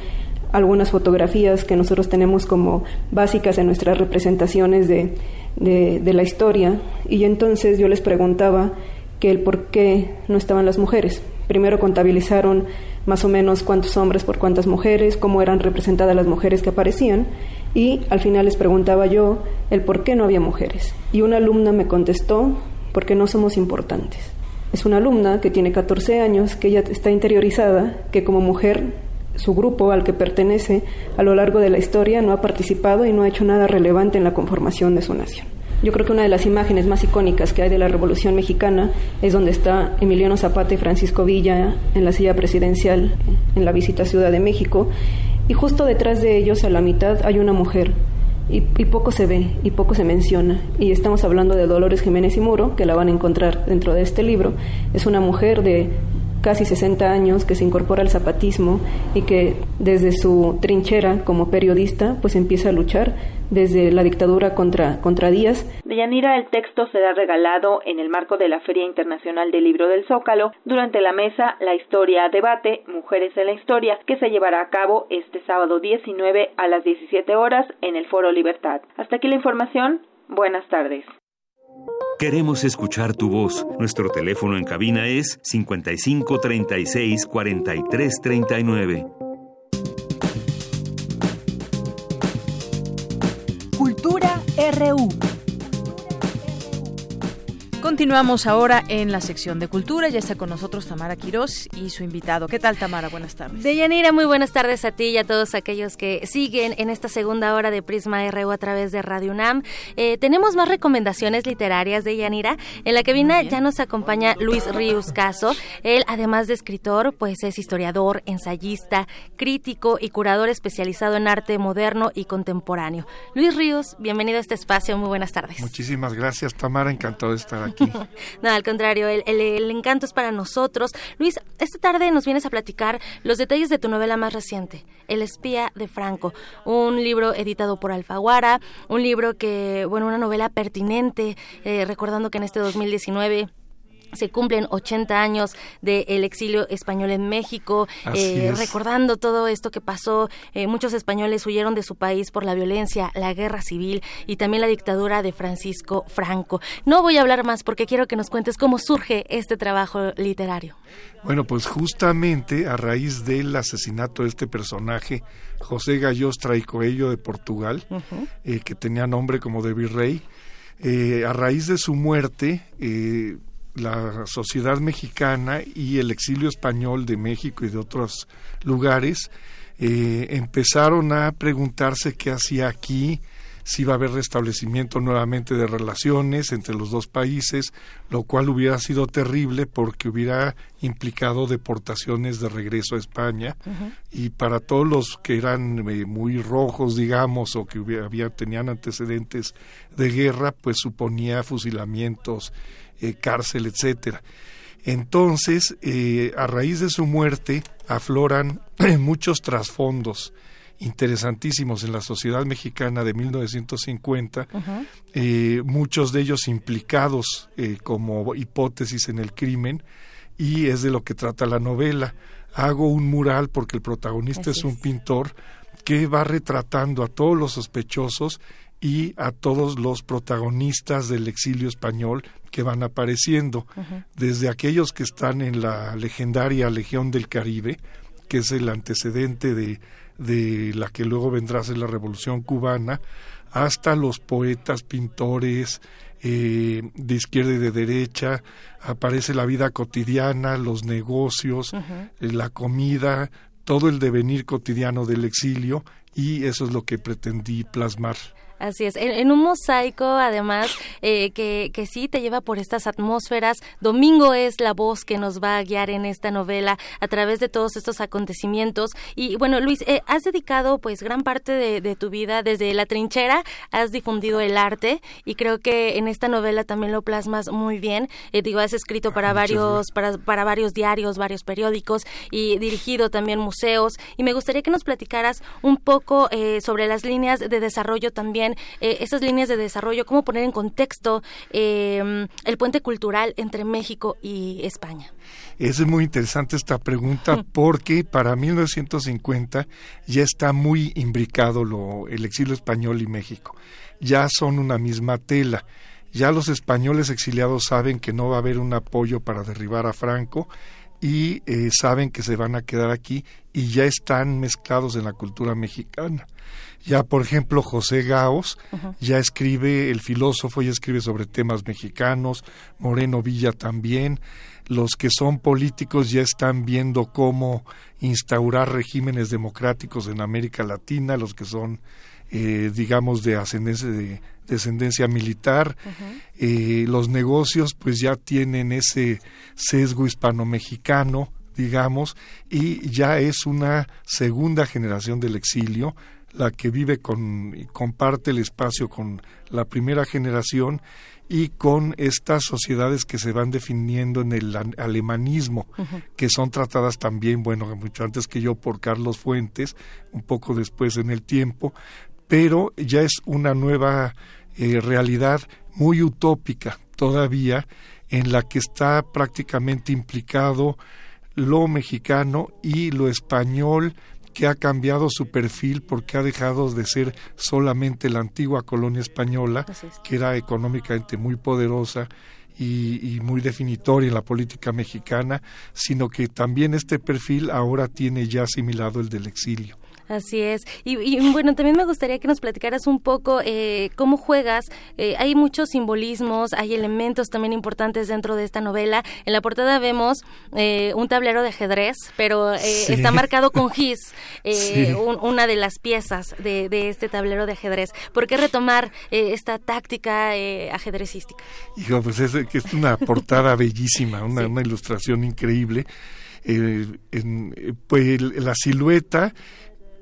algunas fotografías que nosotros tenemos como básicas en nuestras representaciones de, de, la historia. Y entonces yo les preguntaba que el por qué no estaban las mujeres. Primero contabilizaron más o menos cuántos hombres por cuántas mujeres, cómo eran representadas las mujeres que aparecían y al final les preguntaba yo el por qué no había mujeres. Y una alumna me contestó, porque no somos importantes. Es una alumna que tiene 14 años, que ella está interiorizada, que como mujer su grupo al que pertenece a lo largo de la historia no ha participado y no ha hecho nada relevante en la conformación de su nación. Yo creo que una de las imágenes más icónicas que hay de la Revolución Mexicana es donde está Emiliano Zapata y Francisco Villa en la silla presidencial en la visita a Ciudad de México y justo detrás de ellos a la mitad hay una mujer y, poco se ve y poco se menciona. Y estamos hablando de Dolores Jiménez y Muro, que la van a encontrar dentro de este libro. Es una mujer de casi 60 años que se incorpora al zapatismo y que desde su trinchera como periodista pues empieza a luchar desde la dictadura contra, contra Díaz. Deyanira, el texto será regalado en el marco de la Feria Internacional del Libro del Zócalo durante la mesa La Historia Debate, Mujeres en la Historia, que se llevará a cabo este sábado 19 a las 17 horas en el Foro Libertad. Hasta aquí la información. Buenas tardes. Queremos escuchar tu voz. Nuestro teléfono en cabina es 55 36 Continuamos ahora en la sección de cultura. Ya está con nosotros Tamara Quirós y su invitado. ¿Qué tal, Tamara? Buenas tardes. Deyanira, muy buenas tardes a ti y a todos aquellos que siguen en esta segunda hora de Prisma RU a través de Radio UNAM. Eh, tenemos más recomendaciones literarias de Yanira. En la cabina ya nos acompaña Luis Ríos Caso. Él, además de escritor, pues es historiador, ensayista, crítico y curador especializado en arte moderno y contemporáneo. Luis Ríos, bienvenido a este espacio. Muy buenas tardes. Muchísimas gracias, Tamara. Encantado de estar aquí. (laughs) no, al contrario, el, el, encanto es para nosotros. Luis, esta tarde nos vienes a platicar los detalles de tu novela más reciente, El espía de Franco, un libro editado por Alfaguara, un libro que, bueno, una novela pertinente, eh, recordando que en este 2019 se cumplen 80 años del exilio español en México, eh, recordando todo esto que pasó. Eh, muchos españoles huyeron de su país por la violencia, la guerra civil y también la dictadura de Francisco Franco. No voy a hablar más porque quiero que nos cuentes cómo surge este trabajo literario. Bueno, pues justamente a raíz del asesinato de este personaje, José Gallostra y Coello de Portugal, eh, que tenía nombre como de virrey, a raíz de su muerte, la sociedad mexicana y el exilio español de México y de otros lugares eh, empezaron a preguntarse qué hacía aquí, si iba a haber restablecimiento nuevamente de relaciones entre los dos países, lo cual hubiera sido terrible porque hubiera implicado deportaciones de regreso a España. Y para todos los que eran eh, muy rojos, digamos, o que había, tenían antecedentes de guerra, pues suponía fusilamientos eh, cárcel, etcétera. Entonces, eh, a raíz de su muerte, afloran (clears throat) muchos trasfondos interesantísimos en la sociedad mexicana de 1950, eh, muchos de ellos implicados como hipótesis en el crimen, y es de lo que trata la novela. Hago un mural porque el protagonista es un pintor que va retratando a todos los sospechosos y a todos los protagonistas del exilio español que van apareciendo, desde aquellos que están en la legendaria Legión del Caribe, que es el antecedente de, de la que luego vendrá a ser la Revolución cubana, hasta los poetas, pintores, eh, de izquierda y de derecha, aparece la vida cotidiana, los negocios, eh, la comida, todo el devenir cotidiano del exilio y eso es lo que pretendí plasmar. Así es, en, un mosaico además eh, que, que sí te lleva por estas atmósferas. Domingo es la voz que nos va a guiar en esta novela a través de todos estos acontecimientos. Y bueno, Luis, eh, has dedicado pues gran parte de, tu vida desde la trinchera, has difundido el arte y creo que en esta novela también lo plasmas muy bien. Eh, digo, has escrito para varios, para, para varios diarios, varios periódicos y dirigido también museos. Y me gustaría que nos platicaras un poco sobre las líneas de desarrollo también eh, esas líneas de desarrollo, cómo poner en contexto em, el puente cultural entre México y España. Es muy interesante esta pregunta (laughs) porque para 1950 ya está muy imbricado lo, el exilio español y México. Ya son una misma tela. Ya los españoles exiliados saben que no va a haber un apoyo para derribar a Franco y eh, saben que se van a quedar aquí y ya están mezclados en la cultura mexicana. Ya, por ejemplo, José Gaos ya escribe, el filósofo ya escribe sobre temas mexicanos, Moreno Villa también. Los que son políticos ya están viendo cómo instaurar regímenes democráticos en América Latina, los que son eh, digamos, de ascendencia, de descendencia militar. Eh, los negocios pues ya tienen ese sesgo hispano-mexicano, digamos, y ya es una segunda generación del exilio la que vive con y comparte el espacio con la primera generación y con estas sociedades que se van definiendo en el alemanismo, que son tratadas también, bueno, mucho antes que yo por Carlos Fuentes, un poco después en el tiempo, pero ya es una nueva eh, realidad muy utópica todavía, en la que está prácticamente implicado lo mexicano y lo español que ha cambiado su perfil porque ha dejado de ser solamente la antigua colonia española, que era económicamente muy poderosa y, y, muy definitoria en la política mexicana, sino que también este perfil ahora tiene ya asimilado el del exilio. Así es. Y, bueno, también me gustaría que nos platicaras un poco eh, cómo juegas. Eh, hay muchos simbolismos, hay elementos también importantes dentro de esta novela. En la portada vemos eh, un tablero de ajedrez, pero está marcado con gis, (laughs) una de las piezas de, este tablero de ajedrez. ¿Por qué retomar esta táctica ajedrecística? Hijo, pues es, es una portada (laughs) bellísima, una, una ilustración increíble. En, pues la silueta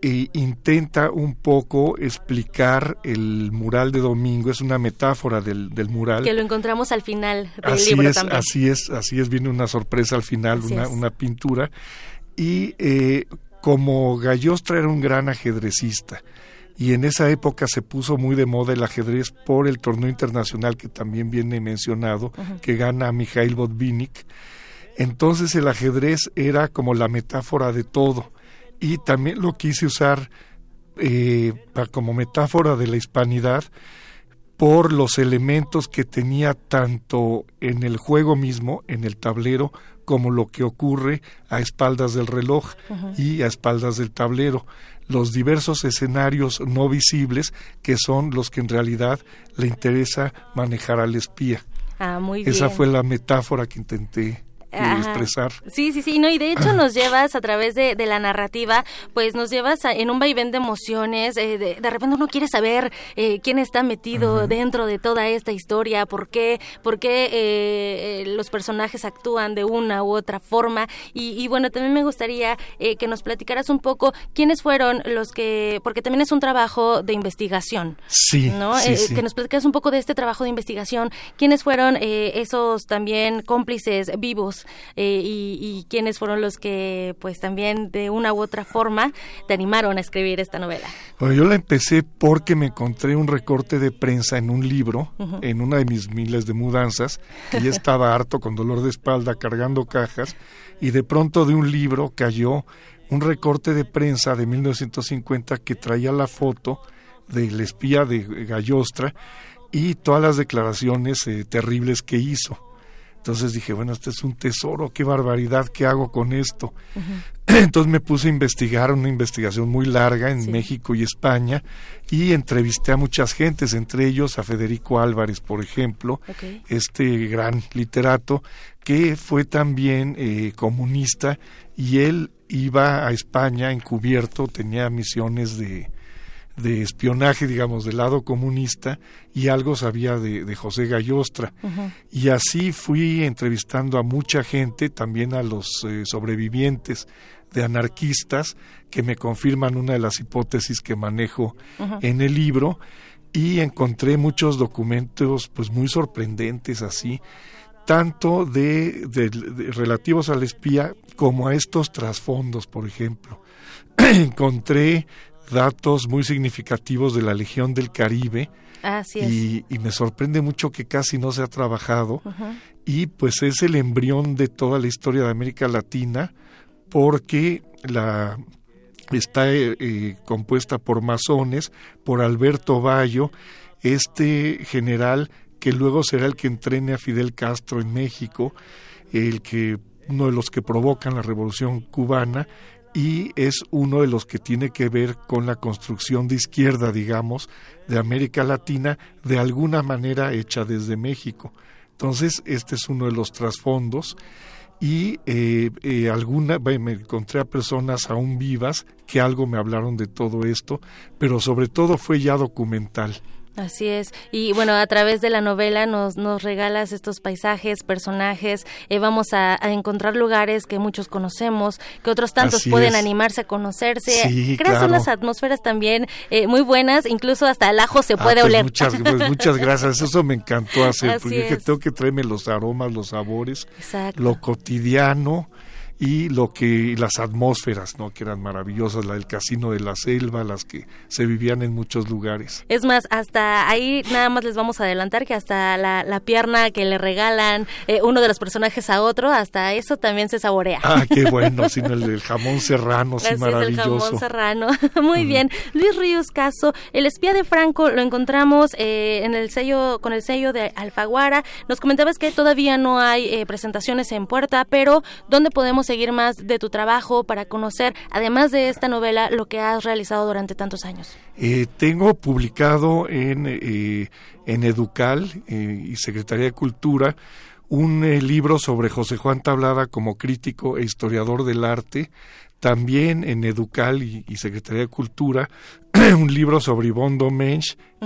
e intenta un poco explicar el mural de Domingo, es una metáfora del, del mural. Que lo encontramos al final del así libro es, también. Así es, así es, viene una sorpresa al final, una, una, pintura. Y eh, como Gallostra era un gran ajedrecista, y en esa época se puso muy de moda el ajedrez por el torneo internacional que también viene mencionado, que gana Mikhail Botvinnik. Entonces el ajedrez era como la metáfora de todo y también lo quise usar eh, como metáfora de la hispanidad por los elementos que tenía tanto en el juego mismo, en el tablero, como lo que ocurre a espaldas del reloj y a espaldas del tablero, los diversos escenarios no visibles que son los que en realidad le interesa manejar al espía. Ah, muy Esa fue la metáfora que intenté expresar. Sí, sí, sí, no, y de hecho nos llevas a través de, la narrativa, pues nos llevas en un vaivén de emociones, eh, de, repente uno quiere saber eh, quién está metido dentro de toda esta historia, por qué, por qué eh, los personajes actúan de una u otra forma, y, bueno, también me gustaría que nos platicaras un poco quiénes fueron los que, porque también es un trabajo de investigación, sí, ¿no? sí. Que nos platicaras un poco de este trabajo de investigación, quiénes fueron esos también cómplices vivos eh, y, quiénes fueron los que pues también de una u otra forma te animaron a escribir esta novela. Bueno, yo la empecé porque me encontré un recorte de prensa en un libro, en una de mis miles de mudanzas, que ya estaba harto con dolor de espalda cargando cajas y de pronto de un libro cayó un recorte de prensa de 1950 que traía la foto del espía de Gallostra y todas las declaraciones eh, terribles que hizo. Entonces dije, bueno, este es un tesoro, qué barbaridad, ¿qué hago con esto? (clears throat) Entonces me puse a investigar, una investigación muy larga en México y España, y entrevisté a muchas gentes, entre ellos a Federico Álvarez, por ejemplo, este gran literato, que fue también eh, comunista, y él iba a España encubierto, tenía misiones de, de espionaje, digamos, del lado comunista y algo sabía de, José Gallostra. Y así fui entrevistando a mucha gente, también a los eh, sobrevivientes de anarquistas, que me confirman una de las hipótesis que manejo en el libro, y encontré muchos documentos pues muy sorprendentes así, tanto de, de relativos al espía como a estos trasfondos, por ejemplo. (clears throat) encontré datos muy significativos de la Legión del Caribe. Y, me sorprende mucho que casi no se ha trabajado. Y pues es el embrión de toda la historia de América Latina porque la está eh, eh, compuesta por masones, por Alberto Bayo, este general que luego será el que entrene a Fidel Castro en México, el que uno de los que provocan la revolución cubana y es uno de los que tiene que ver con la construcción de izquierda, digamos, de América Latina, de alguna manera hecha desde México. Entonces, este es uno de los trasfondos y eh, eh, alguna, me encontré a personas aún vivas que algo me hablaron de todo esto, pero sobre todo fue ya documental. Así es. Y bueno, a través de la novela nos, nos regalas estos paisajes, personajes, eh, vamos a, encontrar lugares que muchos conocemos, que otros tantos pueden animarse a conocerse. Sí, Creas unas atmósferas también eh, muy buenas, incluso hasta el ajo se ah, puede pues oler. Muchas, pues muchas gracias, eso me encantó hacer, (laughs) porque tengo que traerme los aromas, los sabores, lo cotidiano y lo que las atmósferas, ¿no? que eran maravillosas, la del casino de la selva, las que se vivían en muchos lugares. Es más, hasta ahí nada más les vamos a adelantar que hasta la, la pierna que le regalan eh, uno de los personajes a otro, hasta eso también se saborea. Ah, qué (laughs) bueno, sino el del jamón serrano, sí, maravilloso. el jamón serrano. (laughs) Muy bien. Luis Ríos Caso, el espía de Franco lo encontramos eh, en el sello con el sello de Alfaguara. Nos comentabas que todavía no hay eh, presentaciones en puerta, pero ¿dónde podemos seguir más de tu trabajo, para conocer, además de esta novela, lo que has realizado durante tantos años? Eh, tengo publicado en, eh, en Educal eh, y Secretaría de Cultura un libro sobre José Juan Tablada como crítico e historiador del arte, también en Educal y, Secretaría de Cultura, (clears throat) un libro sobre Yvonne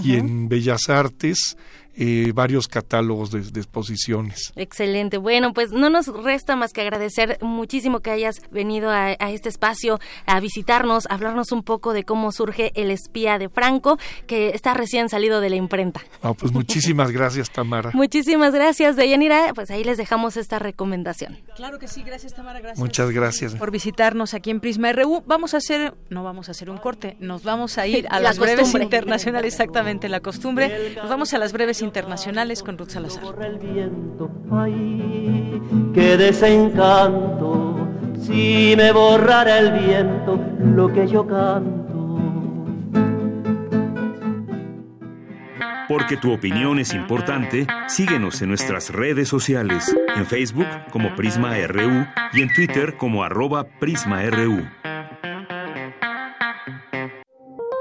Y en Bellas Artes eh, varios catálogos de, exposiciones. Excelente. Bueno, pues no nos resta más que agradecer muchísimo que hayas venido a, este espacio a visitarnos, a hablarnos un poco de cómo surge el espía de Franco, que está recién salido de la imprenta. Ah, pues muchísimas gracias, Tamara. (laughs) muchísimas gracias, Deyanira. Pues ahí les dejamos esta recomendación. Claro que sí, gracias, Tamara. Gracias. Muchas gracias. Por visitarnos aquí en Prisma RU. Vamos a hacer, no vamos a hacer un corte, nos vamos a ir (laughs) a las breves internacionales, exactamente la costumbre. Nos vamos a las breves internacionales internacionales con Ruth Salazar. El viento, ay, qué desencanto, si me borrara el viento lo que yo canto. Porque tu opinión es importante, síguenos en nuestras redes sociales, en Facebook como Prisma RU y en Twitter como arroba PrismaRU.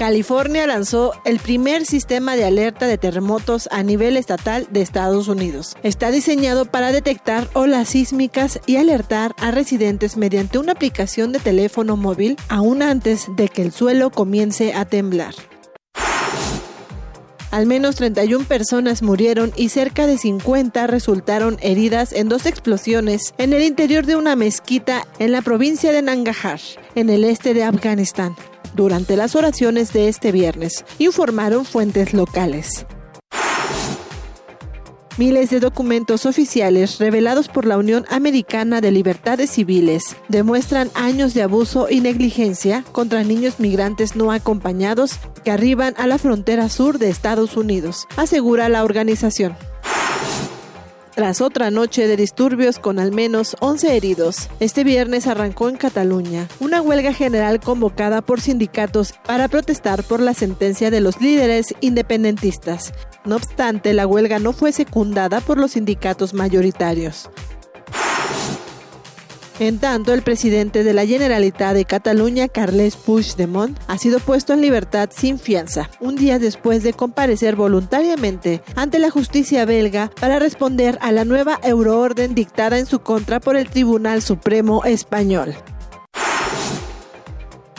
California lanzó el primer sistema de alerta de terremotos a nivel estatal de Estados Unidos. Está diseñado para detectar olas sísmicas y alertar a residentes mediante una aplicación de teléfono móvil aún antes de que el suelo comience a temblar. Al menos 31 personas murieron y cerca de 50 resultaron heridas en dos explosiones en el interior de una mezquita en la provincia de Nangarhar, en el este de Afganistán durante las oraciones de este viernes, informaron fuentes locales. Miles de documentos oficiales revelados por la Unión Americana de Libertades Civiles demuestran años de abuso y negligencia contra niños migrantes no acompañados que arriban a la frontera sur de Estados Unidos, asegura la organización. Tras otra noche de disturbios con al menos 11 heridos, este viernes arrancó en Cataluña una huelga general convocada por sindicatos para protestar por la sentencia de los líderes independentistas. No obstante, la huelga no fue secundada por los sindicatos mayoritarios. En tanto, el presidente de la Generalitat de Cataluña, Carles Puigdemont, ha sido puesto en libertad sin fianza, un día después de comparecer voluntariamente ante la justicia belga para responder a la nueva euroorden dictada en su contra por el Tribunal Supremo Español.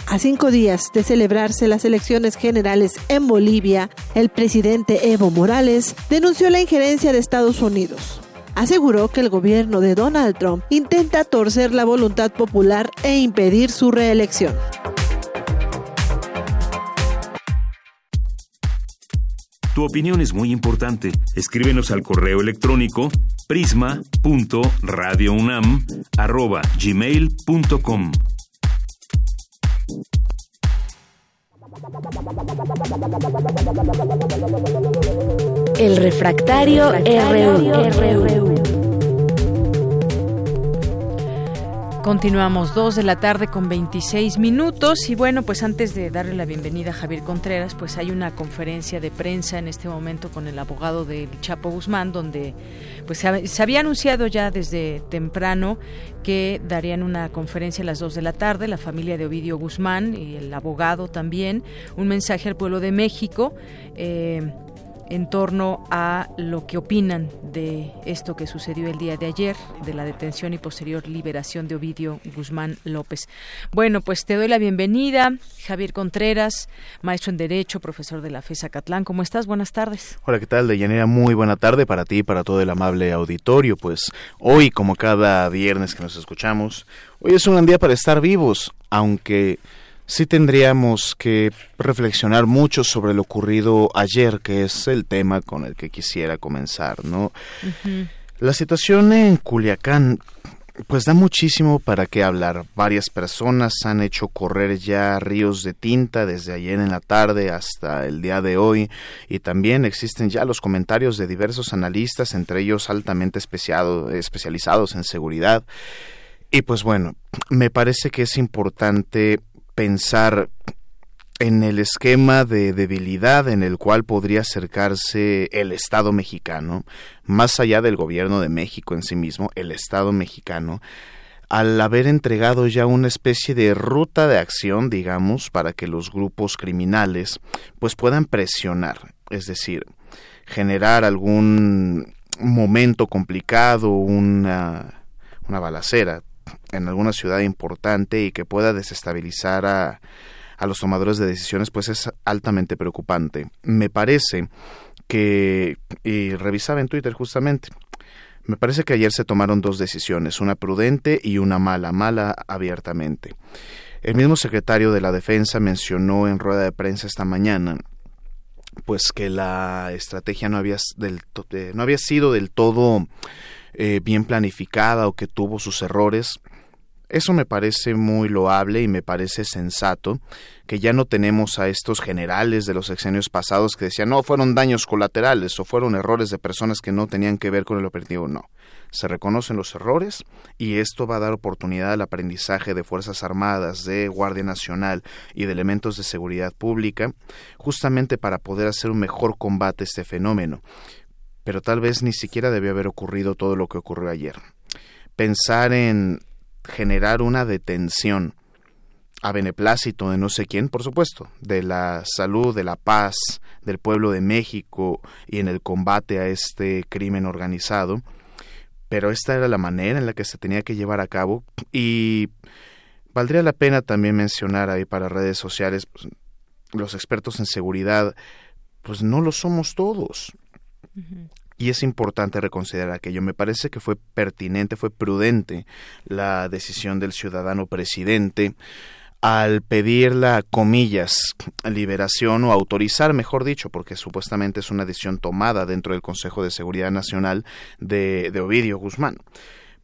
A cinco días de celebrarse las elecciones generales en Bolivia, el presidente Evo Morales denunció la injerencia de Estados Unidos aseguró que el gobierno de Donald Trump intenta torcer la voluntad popular e impedir su reelección. Tu opinión es muy importante. Escríbenos al correo electrónico prisma.radiounam@gmail.com. El refractario, RU. Continuamos dos de la tarde con 26 minutos y bueno, pues antes de darle la bienvenida a Javier Contreras, pues hay una conferencia de prensa en este momento con el abogado del Chapo Guzmán donde pues se, había anunciado ya desde temprano que darían una conferencia a las dos de la tarde, la familia de Ovidio Guzmán y el abogado también, un mensaje al pueblo de México. Eh, en torno a lo que opinan de esto que sucedió el día de ayer, de la detención y posterior liberación de Ovidio Guzmán López. Bueno, pues te doy la bienvenida, Javier Contreras, maestro en Derecho, profesor de la FESA Catlán. ¿Cómo estás? Buenas tardes. Hola, ¿qué tal, Deyanira? Muy buena tarde para ti y para todo el amable auditorio. Pues hoy, como cada viernes que nos escuchamos, hoy es un gran día para estar vivos, aunque sí tendríamos que reflexionar mucho sobre lo ocurrido ayer, que es el tema con el que quisiera comenzar, ¿no? La situación en Culiacán pues da muchísimo para qué hablar. Varias personas han hecho correr ya ríos de tinta desde ayer en la tarde hasta el día de hoy y también existen ya los comentarios de diversos analistas, entre ellos altamente especializados en seguridad. Y pues bueno, me parece que es importante pensar en el esquema de debilidad en el cual podría acercarse el Estado mexicano, más allá del gobierno de México en sí mismo, el Estado mexicano, al haber entregado ya una especie de ruta de acción, digamos, para que los grupos criminales pues puedan presionar, es decir, generar algún momento complicado, una, una balacera, en alguna ciudad importante y que pueda desestabilizar a, a los tomadores de decisiones, pues es altamente preocupante. Me parece que, y revisaba en Twitter justamente, me parece que ayer se tomaron dos decisiones, una prudente y una mala, mala abiertamente. El mismo secretario de la Defensa mencionó en rueda de prensa esta mañana pues que la estrategia no había, del, eh, no había sido del todo eh, bien planificada o que tuvo sus errores. Eso me parece muy loable y me parece sensato que ya no tenemos a estos generales de los sexenios pasados que decían no fueron daños colaterales o fueron errores de personas que no tenían que ver con el operativo. No, se reconocen los errores y esto va a dar oportunidad al aprendizaje de Fuerzas Armadas, de Guardia Nacional y de elementos de seguridad pública, justamente para poder hacer un mejor combate a este fenómeno pero tal vez ni siquiera debió haber ocurrido todo lo que ocurrió ayer. Pensar en generar una detención a beneplácito de no sé quién, por supuesto, de la salud, de la paz del pueblo de México y en el combate a este crimen organizado, pero esta era la manera en la que se tenía que llevar a cabo y valdría la pena también mencionar ahí para redes sociales pues, los expertos en seguridad, pues no lo somos todos. Y es importante reconsiderar aquello. Me parece que fue pertinente, fue prudente la decisión del ciudadano presidente al pedir la comillas liberación o autorizar, mejor dicho, porque supuestamente es una decisión tomada dentro del Consejo de Seguridad Nacional de, de Ovidio Guzmán.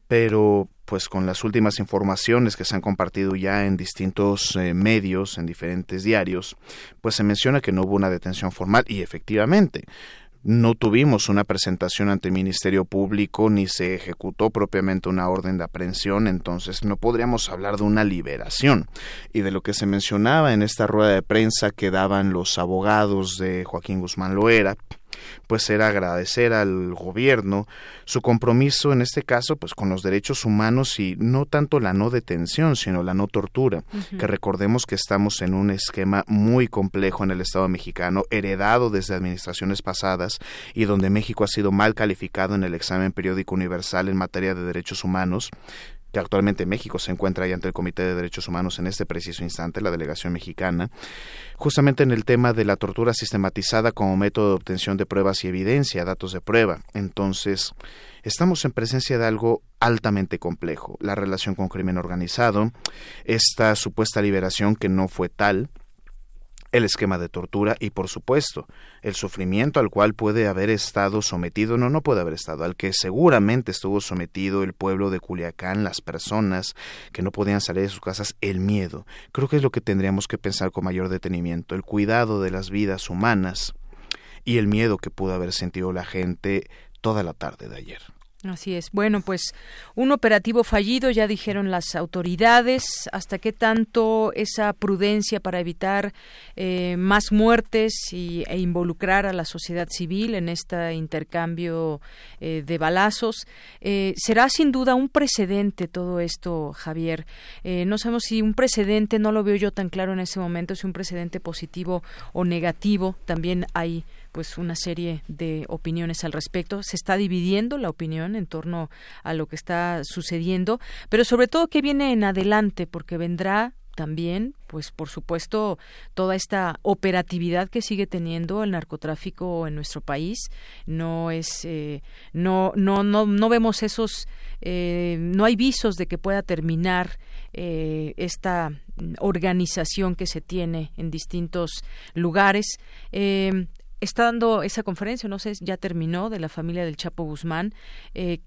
Pero pues con las últimas informaciones que se han compartido ya en distintos eh, medios, en diferentes diarios, pues se menciona que no hubo una detención formal y efectivamente no tuvimos una presentación ante el Ministerio Público ni se ejecutó propiamente una orden de aprehensión, entonces no podríamos hablar de una liberación. Y de lo que se mencionaba en esta rueda de prensa que daban los abogados de Joaquín Guzmán Loera, pues era agradecer al gobierno su compromiso en este caso pues con los derechos humanos y no tanto la no detención sino la no tortura que recordemos que estamos en un esquema muy complejo en el Estado mexicano heredado desde administraciones pasadas y donde México ha sido mal calificado en el examen periódico universal en materia de derechos humanos que actualmente México se encuentra ahí ante el Comité de Derechos Humanos en este preciso instante, la delegación mexicana, justamente en el tema de la tortura sistematizada como método de obtención de pruebas y evidencia, datos de prueba. Entonces, estamos en presencia de algo altamente complejo, la relación con crimen organizado, esta supuesta liberación que no fue tal, el esquema de tortura y, por supuesto, el sufrimiento al cual puede haber estado sometido, no, no puede haber estado, al que seguramente estuvo sometido el pueblo de Culiacán, las personas que no podían salir de sus casas, el miedo. Creo que es lo que tendríamos que pensar con mayor detenimiento, el cuidado de las vidas humanas y el miedo que pudo haber sentido la gente toda la tarde de ayer. Así es. Bueno, pues un operativo fallido, ya dijeron las autoridades. ¿Hasta qué tanto esa prudencia para evitar eh, más muertes y, e involucrar a la sociedad civil en este intercambio eh, de balazos? Eh, será sin duda un precedente todo esto, Javier. no sabemos si un precedente, no lo veo yo tan claro en ese momento, si un precedente positivo o negativo. También hay pues una serie de opiniones al respecto. Se está dividiendo la opinión en torno a lo que está sucediendo, pero sobre todo que viene en adelante, porque vendrá también, pues por supuesto, toda esta operatividad que sigue teniendo el narcotráfico en nuestro país. No es, eh, no, no, no, no vemos esos, eh, no hay visos de que pueda terminar eh, esta organización que se tiene en distintos lugares está dando esa conferencia, no sé, ya terminó, de la familia del Chapo Guzmán. Eh,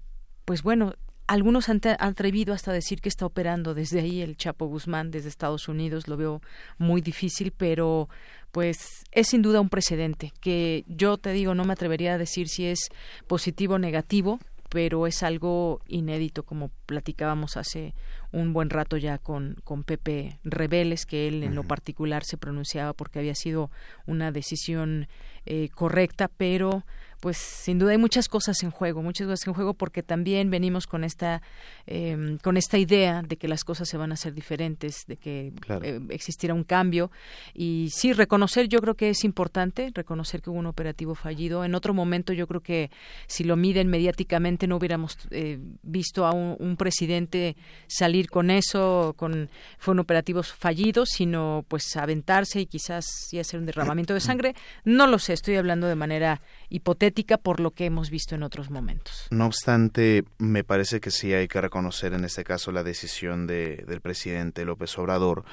pues bueno, algunos han, atrevido hasta decir que está operando desde ahí el Chapo Guzmán, desde Estados Unidos. Lo veo muy difícil, pero pues es sin duda un precedente que yo te digo, no me atrevería a decir si es positivo o negativo, pero es algo inédito, como platicábamos hace un buen rato ya con, con Pepe Rebeles, que él en lo particular se pronunciaba porque había sido una decisión eh, correcta, pero pues sin duda hay muchas cosas en juego, muchas cosas en juego porque también venimos con esta em, con esta idea de que las cosas se van a hacer diferentes, de que eh, existirá un cambio y sí reconocer, yo creo que es importante reconocer que hubo un operativo fallido. En otro momento yo creo que si lo miden mediáticamente no hubiéramos eh, visto a un, un, presidente salir con eso, con fue un operativo fallido, sino pues aventarse y quizás y hacer un derramamiento de sangre. No lo sé, estoy hablando de manera hipotética por lo que hemos visto en otros momentos. No obstante, me parece que sí hay que reconocer en este caso la decisión de, del presidente López Obrador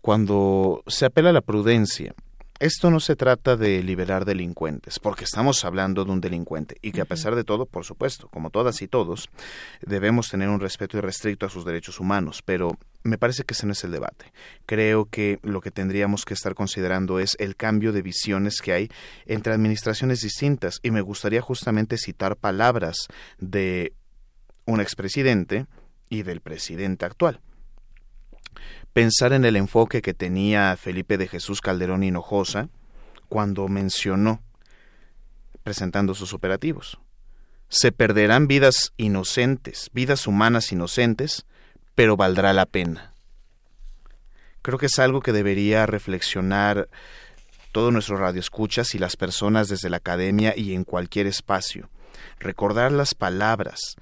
cuando se apela a la prudencia esto no se trata de liberar delincuentes, porque estamos hablando de un delincuente y que a pesar de todo, por supuesto, como todas y todos, debemos tener un respeto irrestricto a sus derechos humanos, pero me parece que ese no es el debate. Creo que lo que tendríamos que estar considerando es el cambio de visiones que hay entre administraciones distintas y me gustaría justamente citar palabras de un expresidente y del presidente actual pensar en el enfoque que tenía Felipe de Jesús Calderón Hinojosa cuando mencionó presentando sus operativos. Se perderán vidas inocentes, vidas humanas inocentes, pero valdrá la pena. Creo que es algo que debería reflexionar todo nuestro radioescuchas y las personas desde la academia y en cualquier espacio. Recordar las palabras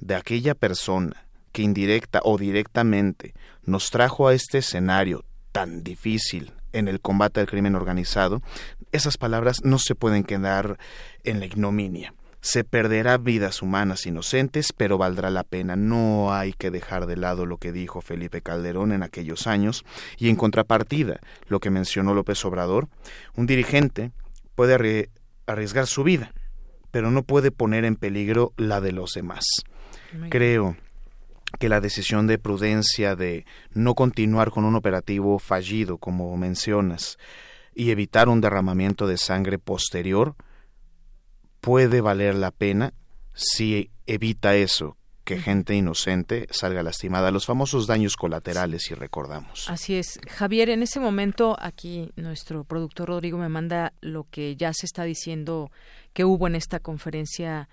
de aquella persona que indirecta o directamente nos trajo a este escenario tan difícil en el combate al crimen organizado, esas palabras no se pueden quedar en la ignominia. Se perderá vidas humanas inocentes, pero valdrá la pena. No hay que dejar de lado lo que dijo Felipe Calderón en aquellos años y en contrapartida, lo que mencionó López Obrador, un dirigente puede arriesgar su vida, pero no puede poner en peligro la de los demás. Creo que la decisión de prudencia de no continuar con un operativo fallido, como mencionas, y evitar un derramamiento de sangre posterior, puede valer la pena si evita eso, que gente inocente salga lastimada, los famosos daños colaterales, si recordamos. Así es. Javier, en ese momento aquí nuestro productor Rodrigo me manda lo que ya se está diciendo que hubo en esta conferencia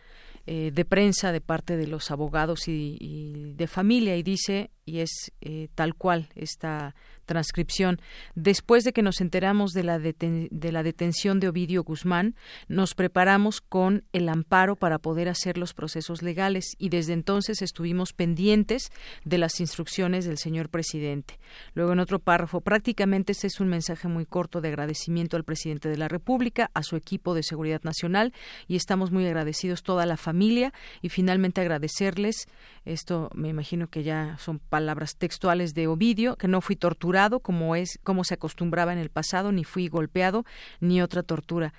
eh, de prensa de parte de los abogados y, de familia y dice y es eh, tal cual esta transcripción. Después de que nos enteramos de la, de la detención de Ovidio Guzmán, nos preparamos con el amparo para poder hacer los procesos legales y desde entonces estuvimos pendientes de las instrucciones del señor presidente. Luego, en otro párrafo, prácticamente este es un mensaje muy corto de agradecimiento al presidente de la República, a su equipo de seguridad nacional y estamos muy agradecidos toda la familia y finalmente agradecerles, esto me imagino que ya son palabras textuales de Ovidio, que no fui torturado como es como se acostumbraba en el pasado, ni fui golpeado ni otra tortura.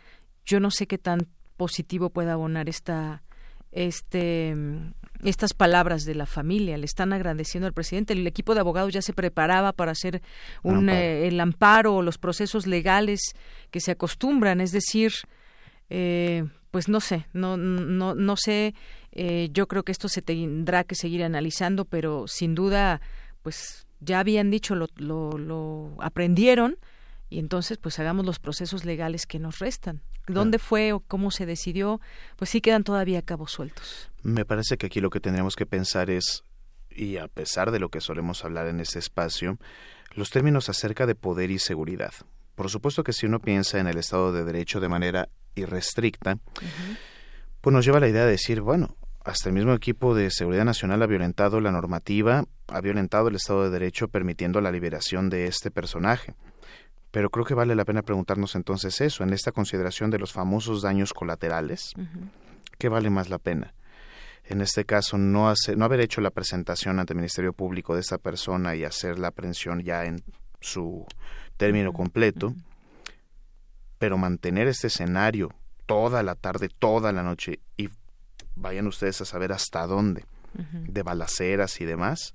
Yo no sé qué tan positivo pueda abonar esta este estas palabras de la familia. Le están agradeciendo al presidente. El equipo de abogados ya se preparaba para hacer un, eh, el amparo o los procesos legales que se acostumbran. Es decir eh, pues no sé no no no sé Eh, yo creo que esto se tendrá que seguir analizando, pero sin duda, pues ya habían dicho, lo, lo, lo aprendieron y entonces pues hagamos los procesos legales que nos restan. ¿Dónde fue o cómo se decidió? Pues sí quedan todavía cabos sueltos. Me parece que aquí lo que tendríamos que pensar es, y a pesar de lo que solemos hablar en este espacio, los términos acerca de poder y seguridad. Por supuesto que si uno piensa en el Estado de Derecho de manera irrestricta, pues nos lleva a la idea de decir, bueno, hasta el mismo equipo de Seguridad Nacional ha violentado la normativa, ha violentado el Estado de Derecho permitiendo la liberación de este personaje. Pero creo que vale la pena preguntarnos entonces eso, en esta consideración de los famosos daños colaterales, ¿qué vale más la pena? En este caso, no, hacer, no haber hecho la presentación ante el Ministerio Público de esta persona y hacer la aprehensión ya en su término completo, pero mantener este escenario toda la tarde, toda la noche y vayan ustedes a saber hasta dónde, de balaceras y demás,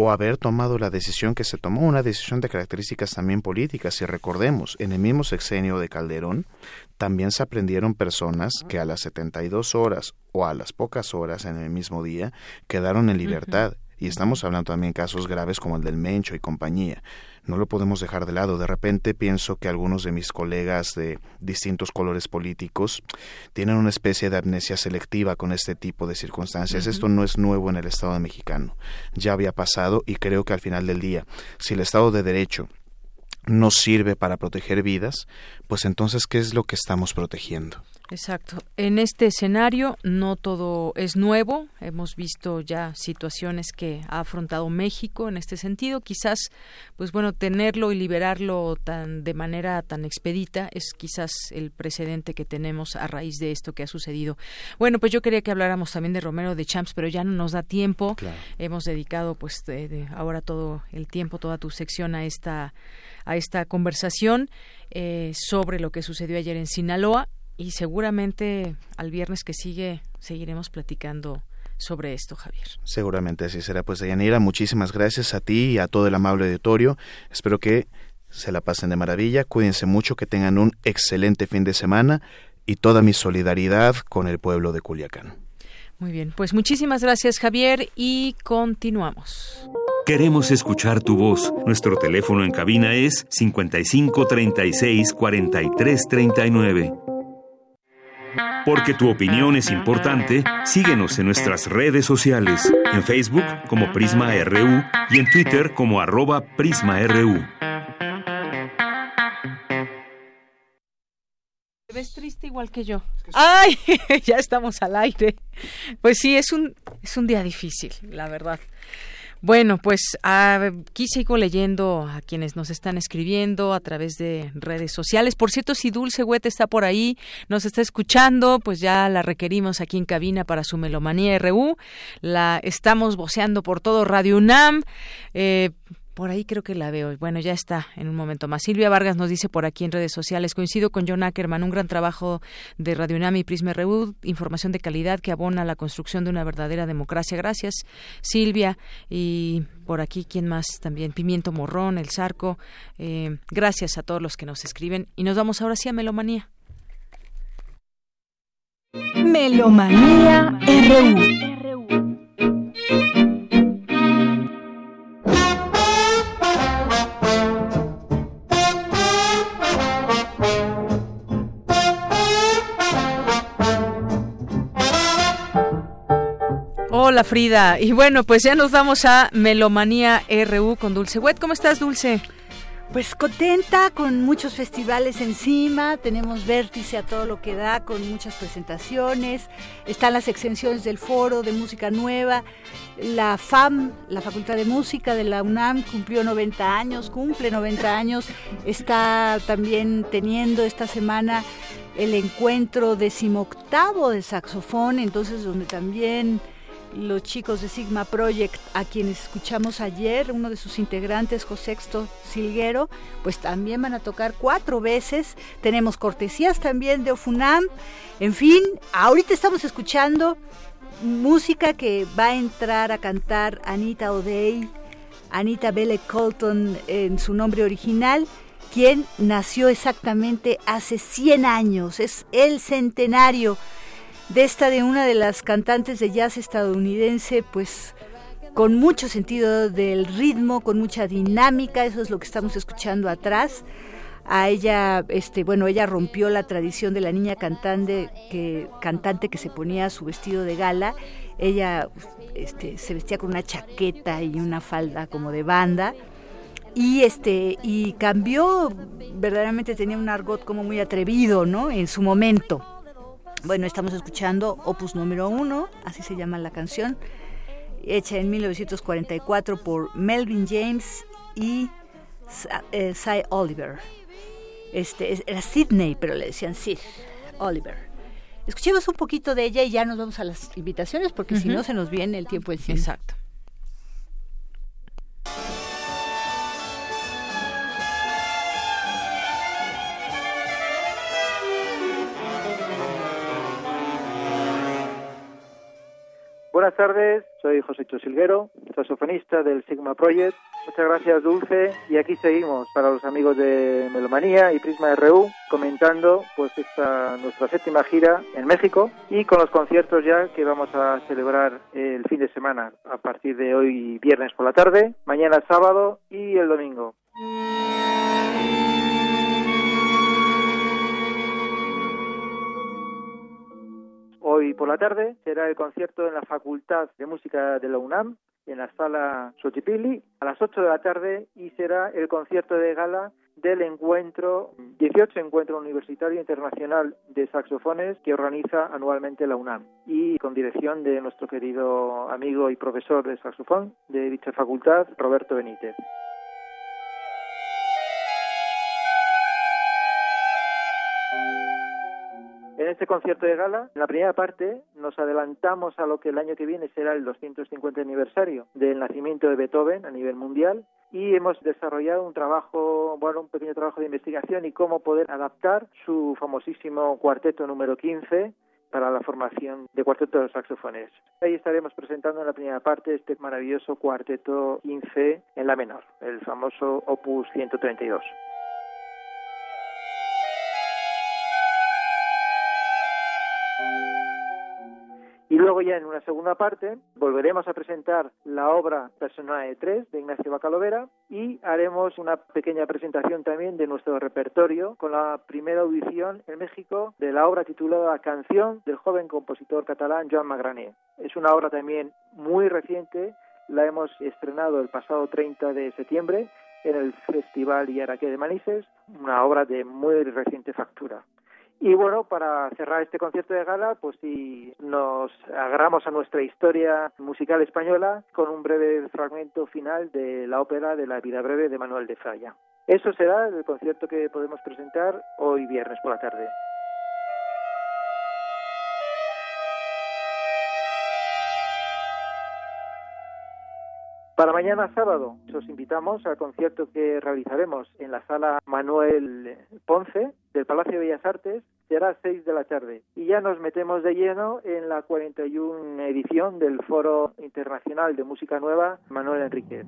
o haber tomado la decisión que se tomó, una decisión de características también políticas. Y recordemos, en el mismo sexenio de Calderón, también se aprendieron personas que a las 72 horas o a las pocas horas en el mismo día quedaron en libertad. Y estamos hablando también de casos graves como el del Mencho y compañía no lo podemos dejar de lado. De repente pienso que algunos de mis colegas de distintos colores políticos tienen una especie de amnesia selectiva con este tipo de circunstancias. Esto no es nuevo en el Estado mexicano. Ya había pasado y creo que al final del día, si el Estado de Derecho no sirve para proteger vidas, pues entonces, ¿qué es lo que estamos protegiendo? Exacto. En este escenario no todo es nuevo. Hemos visto ya situaciones que ha afrontado México en este sentido. Quizás, pues bueno, tenerlo y liberarlo tan de manera tan expedita es quizás el precedente que tenemos a raíz de esto que ha sucedido. Bueno, pues yo quería que habláramos también de Romero de Champs, pero ya no nos da tiempo. Hemos dedicado, pues, ahora todo el tiempo, toda tu sección a esta a esta conversación eh, sobre lo que sucedió ayer en Sinaloa y seguramente al viernes que sigue seguiremos platicando sobre esto, Javier. Seguramente así será. Pues, Dayanira, muchísimas gracias a ti y a todo el amable auditorio. Espero que se la pasen de maravilla. Cuídense mucho, que tengan un excelente fin de semana y toda mi solidaridad con el pueblo de Culiacán. Muy bien, pues muchísimas gracias, Javier, y continuamos. Queremos escuchar tu voz. Nuestro teléfono en cabina es 55 36 43 39. Porque tu opinión es importante, síguenos en nuestras redes sociales, en Facebook como Prisma RU y en Twitter como arroba PrismaRU. Te ves triste igual que yo. ¡Ay! (laughs) ya estamos al aire. Pues sí, es un, es un día difícil, la verdad. Bueno, pues aquí sigo leyendo a quienes nos están escribiendo a través de redes sociales. Por cierto, si Dulce Huete está por ahí, nos está escuchando, pues ya la requerimos aquí en cabina para su Melomanía RU. La estamos voceando por todo Radio UNAM. Eh, por ahí creo que la veo. Bueno, ya está en un momento más. Silvia Vargas nos dice por aquí en redes sociales, coincido con John Ackerman, un gran trabajo de Radio UNAM y Prisma RU, información de calidad que abona la construcción de una verdadera democracia. Gracias, Silvia. Y por aquí, ¿quién más? También Pimiento Morrón, El Zarco. Eh, gracias a todos los que nos escriben. Y nos vamos ahora sí a Melomanía. Melomanía RU. Frida. Y bueno, pues ya nos vamos a Melomanía RU con Dulce Wet. ¿Cómo estás, Dulce? Pues contenta, con muchos festivales encima, tenemos vértice a todo lo que da, con muchas presentaciones, están las extensiones del foro de música nueva, la FAM, la Facultad de Música de la UNAM, cumplió 90 años, cumple 90 años, está también teniendo esta semana el encuentro decimoctavo de saxofón, entonces donde también los chicos de Sigma Project, a quienes escuchamos ayer, uno de sus integrantes, Josexto Silguero, pues también van a tocar cuatro veces. Tenemos cortesías también de Ofunam. En fin, ahorita estamos escuchando música que va a entrar a cantar Anita O'Day, Anita Belle Colton en su nombre original quien nació exactamente hace 100 años, es el centenario de esta de una de las cantantes de jazz estadounidense, pues con mucho sentido del ritmo, con mucha dinámica, eso es lo que estamos escuchando atrás. A ella, este, bueno, ella rompió la tradición de la niña cantante que, cantante que se ponía su vestido de gala. Ella este, se vestía con una chaqueta y una falda como de banda y este y cambió verdaderamente tenía un argot como muy atrevido no en su momento bueno estamos escuchando opus número uno así se llama la canción hecha en 1944 por Melvin James y eh, Cy Oliver este, era Sidney, pero le decían Sid Oliver. Escuchemos un poquito de ella y ya nos vamos a las invitaciones porque si no se nos viene el tiempo encima. Exacto. Buenas tardes, soy José Silguero, saxofonista del Sigma Project. Muchas gracias, Dulce. Y aquí seguimos para los amigos de Melomanía y Prisma RU comentando pues esta nuestra séptima gira en México y con los conciertos ya que vamos a celebrar el fin de semana a partir de hoy viernes por la tarde, mañana sábado y el domingo. Hoy por la tarde será el concierto en la Facultad de Música de la UNAM, en la sala Xochipilli, a las 8 de la tarde, y será el concierto de gala del encuentro, 18 Encuentro Universitario Internacional de Saxofones que organiza anualmente la UNAM y con dirección de nuestro querido amigo y profesor de saxofón de dicha facultad, Roberto Benítez. En este concierto de gala, en la primera parte, nos adelantamos a lo que el año que viene será el 250 aniversario del nacimiento de Beethoven a nivel mundial y hemos desarrollado un trabajo, bueno, un pequeño trabajo de investigación y cómo poder adaptar su famosísimo cuarteto número 15 para la formación de cuarteto de saxofones. Ahí estaremos presentando en la primera parte este maravilloso cuarteto 15 en la menor, el famoso Opus 132. Luego ya en una segunda parte volveremos a presentar la obra Personae 3 de Ignacio Bacalovera y haremos una pequeña presentación también de nuestro repertorio con la primera audición en México de la obra titulada Canción del joven compositor catalán Joan Magrané. Es una obra también muy reciente, la hemos estrenado el pasado 30 de septiembre en el Festival Iaraque de Manises, una obra de muy reciente factura. Y bueno, para cerrar este concierto de gala, pues si nos agarramos a nuestra historia musical española con un breve fragmento final de la ópera de la vida breve de Manuel de Falla. Eso será el concierto que podemos presentar hoy viernes por la tarde. Para mañana sábado os invitamos al concierto que realizaremos en la sala Manuel Ponce del Palacio de Bellas Artes. Será a 6 de la tarde. Y ya nos metemos de lleno en la 41 edición del Foro Internacional de Música Nueva Manuel Enríquez.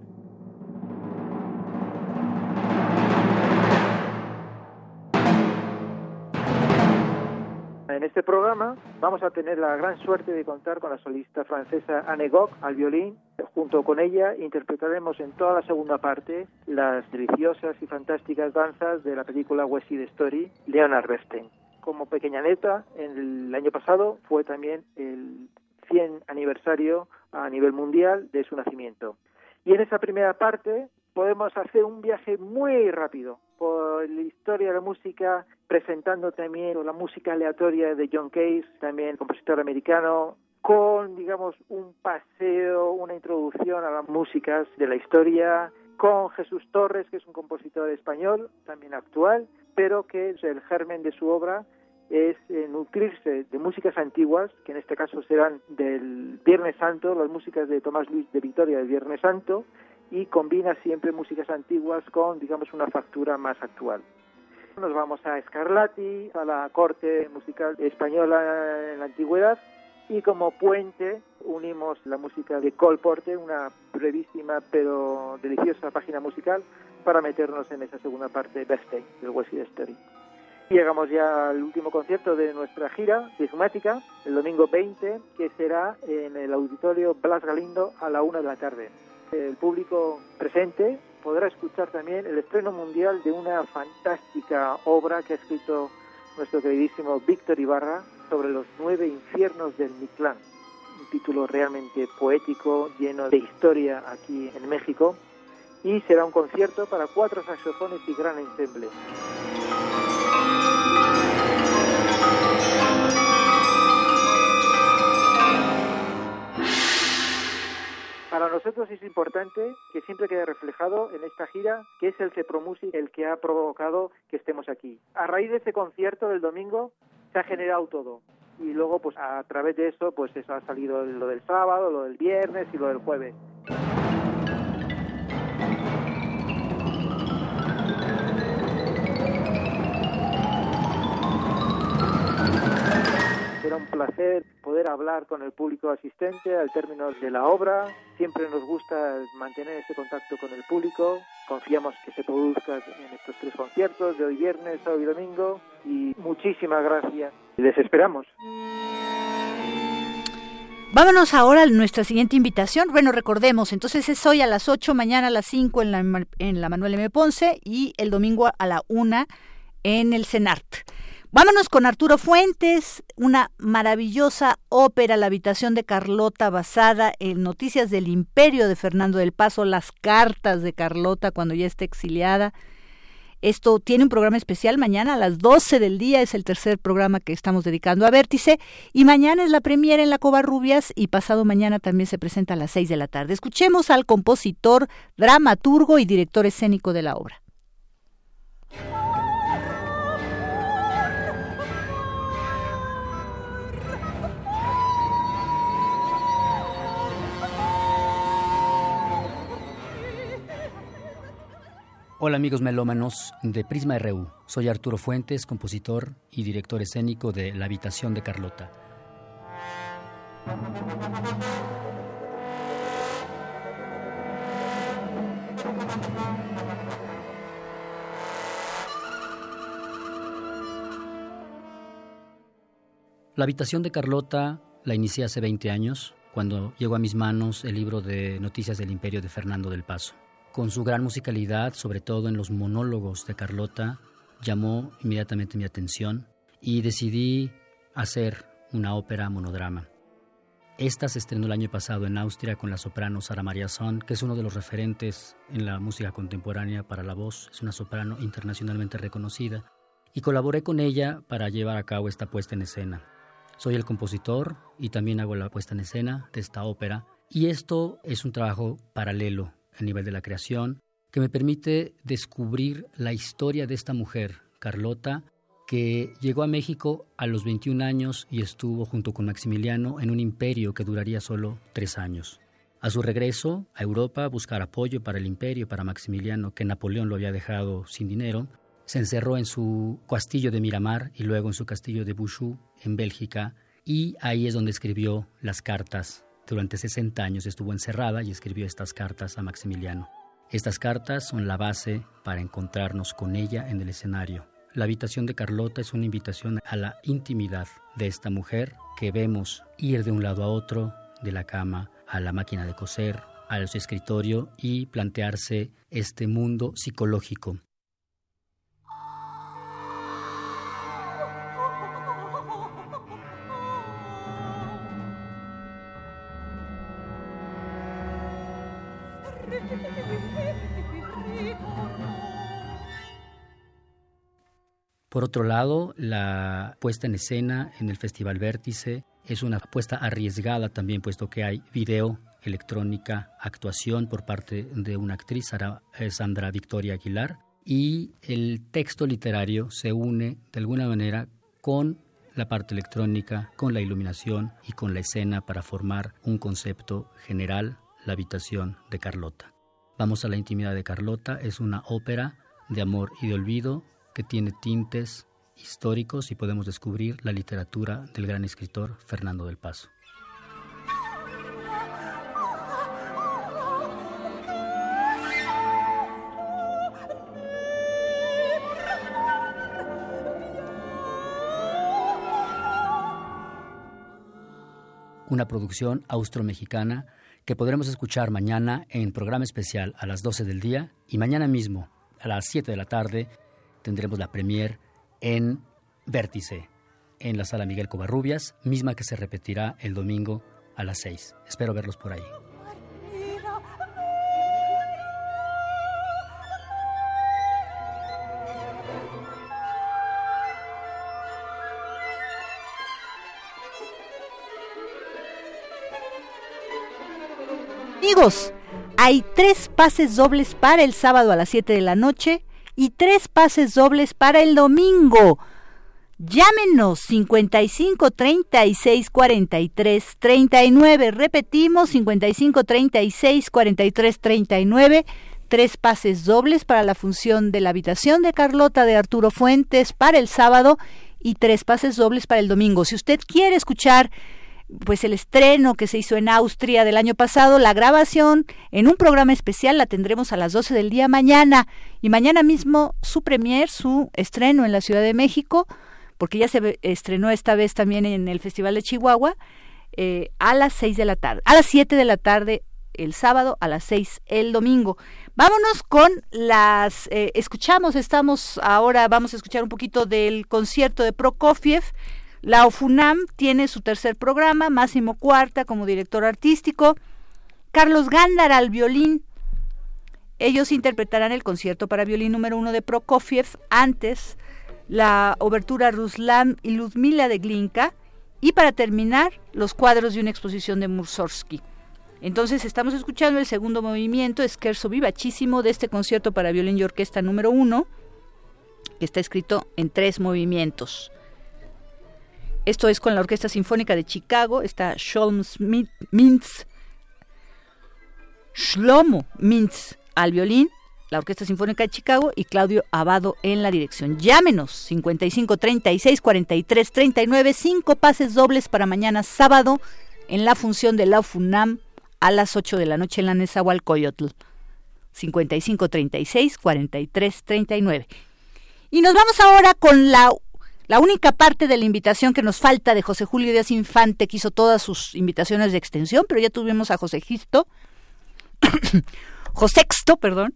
En este programa vamos a tener la gran suerte de contar con la solista francesa Anne Gog al violín. Junto con ella interpretaremos en toda la segunda parte las deliciosas y fantásticas danzas de la película West Side Story, Leonard Bernstein. Como pequeña neta, el año pasado fue también el 100 aniversario a nivel mundial de su nacimiento. Y en esa primera parte podemos hacer un viaje muy rápido por la historia de la música, presentando también la música aleatoria de John Case, también compositor americano, con, digamos, un paseo, una introducción a las músicas de la historia, con Jesús Torres, que es un compositor español, también actual, pero que es el germen de su obra es eh, nutrirse de músicas antiguas, que en este caso serán del Viernes Santo, las músicas de Tomás Luis de Vitoria del Viernes Santo, y combina siempre músicas antiguas con, digamos, una factura más actual. Nos vamos a Scarlatti, a la corte musical española en la antigüedad, y como puente unimos la música de Cole Porter, una brevísima pero deliciosa página musical, para meternos en esa segunda parte de del West Side Story. Llegamos ya al último concierto de nuestra gira sigmática, el domingo 20, que será en el auditorio Blas Galindo a la una de la tarde. El público presente podrá escuchar también el estreno mundial de una fantástica obra que ha escrito nuestro queridísimo Víctor Ibarra sobre los nueve infiernos del Mictlán. Un título realmente poético, lleno de historia aquí en México. Y será un concierto para cuatro saxofones y gran ensemble. Para nosotros es importante que siempre quede reflejado en esta gira que es el Cepro Music el que ha provocado que estemos aquí. A raíz de ese concierto del domingo se ha generado todo y luego pues a través de eso pues eso ha salido lo del sábado, lo del viernes y lo del jueves. Era un placer poder hablar con el público asistente al término de la obra. Siempre nos gusta mantener ese contacto con el público. Confiamos que se produzca en estos tres conciertos de hoy viernes, sábado y domingo. Y muchísimas gracias. Les esperamos. Vámonos ahora a nuestra siguiente invitación. Bueno, recordemos, entonces es hoy a las 8, mañana a las 5 en la, en la Manuel M. Ponce y el domingo a la 1 en el CENART. Vámonos con Arturo Fuentes, una maravillosa ópera, La habitación de Carlota, basada en noticias del imperio de Fernando del Paso, las cartas de Carlota cuando ya está exiliada. Esto tiene un programa especial mañana a las 12 del día, es el tercer programa que estamos dedicando a Vértice, y mañana es la premiera en la Covarrubias y pasado mañana también se presenta a las 6 de la tarde. Escuchemos al compositor, dramaturgo y director escénico de la obra. Hola amigos melómanos de Prisma RU. Soy Arturo Fuentes, compositor y director escénico de La habitación de Carlota. La habitación de Carlota la inicié hace 20 años, cuando llegó a mis manos el libro de Noticias del Imperio de Fernando del Paso. Con su gran musicalidad, sobre todo en los monólogos de Carlota, llamó inmediatamente mi atención y decidí hacer una ópera monodrama. Esta se estrenó el año pasado en Austria con la soprano Sara Maria Son, que es uno de los referentes en la música contemporánea para la voz. Es una soprano internacionalmente reconocida. Y colaboré con ella para llevar a cabo esta puesta en escena. Soy el compositor y también hago la puesta en escena de esta ópera. Y esto es un trabajo paralelo a nivel de la creación, que me permite descubrir la historia de esta mujer, Carlota, que llegó a México a los 21 años y estuvo junto con Maximiliano en un imperio que duraría solo tres años. A su regreso a Europa a buscar apoyo para el imperio, para Maximiliano, que Napoleón lo había dejado sin dinero, se encerró en su castillo de Miramar y luego en su castillo de Bouchoux, en Bélgica, y ahí es donde escribió las cartas durante 60 años estuvo encerrada y escribió estas cartas a Maximiliano. Estas cartas son la base para encontrarnos con ella en el escenario. La habitación de Carlota es una invitación a la intimidad de esta mujer que vemos ir de un lado a otro, de la cama a la máquina de coser, a su escritorio y plantearse este mundo psicológico Por otro lado, la puesta en escena en el Festival Vértice es una apuesta arriesgada también, puesto que hay video, electrónica, actuación por parte de una actriz, eh, Sandra Victoria Aguilar, y el texto literario se une de alguna manera con la parte electrónica, con la iluminación y con la escena para formar un concepto general, la habitación de Carlota. Vamos a la intimidad de Carlota, es una ópera de amor y de olvido tiene tintes históricos y podemos descubrir la literatura del gran escritor Fernando del Paso. una producción austro-mexicana que podremos escuchar mañana en programa especial a las 12 del día y mañana mismo a las 7 de la tarde tendremos la premier en Vértice, en la sala Miguel Covarrubias, misma que se repetirá el domingo a las 6. Espero verlos por ahí. Amigos, hay tres pases dobles para el sábado a las 7 de la noche y tres pases dobles para el domingo. Llámenos 55 36 43 39. Repetimos 55 36 43 39. Tres pases dobles para la función de la habitación de Carlota de Arturo Fuentes para el sábado y tres pases dobles para el domingo. Si usted quiere escuchar pues el estreno que se hizo en Austria del año pasado, la grabación en un programa especial la tendremos a las 12 del día mañana y mañana mismo su premier, su estreno en la Ciudad de México, porque ya se estrenó esta vez también en el Festival de Chihuahua, eh, a las 6 de la tarde, a las 7 de la tarde el sábado, a las 6 el domingo. Vámonos con las, eh, escuchamos, estamos ahora, vamos a escuchar un poquito del concierto de Prokofiev, la OFUNAM tiene su tercer programa, Máximo Cuarta como director artístico, Carlos Gándara al violín. Ellos interpretarán el concierto para violín número uno de Prokofiev, antes la obertura Ruslan y Ludmila de Glinka, y para terminar, los cuadros de una exposición de Mussorgsky. Entonces estamos escuchando el segundo movimiento, Scherzo vivachísimo, de este concierto para violín y orquesta número uno, que está escrito en tres movimientos. Esto es con la Orquesta Sinfónica de Chicago, está Mintz, Shlomo Mintz al violín, la Orquesta Sinfónica de Chicago y Claudio Abado en la dirección. Llámenos 55 36 43 39, cinco pases dobles para mañana sábado en la función de la FUNAM a las 8 de la noche en la Nezahualcóyotl. 55 36 43 39. Y nos vamos ahora con la la única parte de la invitación que nos falta de José Julio Díaz Infante, que hizo todas sus invitaciones de extensión, pero ya tuvimos a José Gisto, (coughs) Josexto, perdón,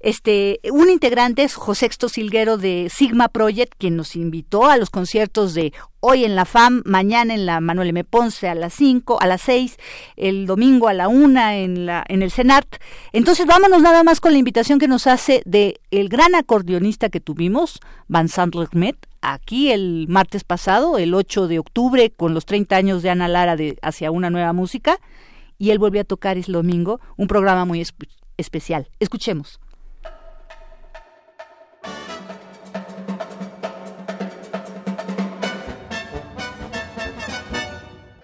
este, un integrante es Josexto Silguero de Sigma Project, quien nos invitó a los conciertos de hoy en la FAM, mañana en la Manuel M. Ponce a las 5, a las 6, el domingo a la 1 en, la, en el CENART. Entonces vámonos nada más con la invitación que nos hace de el gran acordeonista que tuvimos, Vincent Lermet, aquí el martes pasado, el 8 de octubre, con los 30 años de Ana Lara de Hacia una nueva música, y él volvió a tocar el domingo, un programa muy especial. Escuchemos.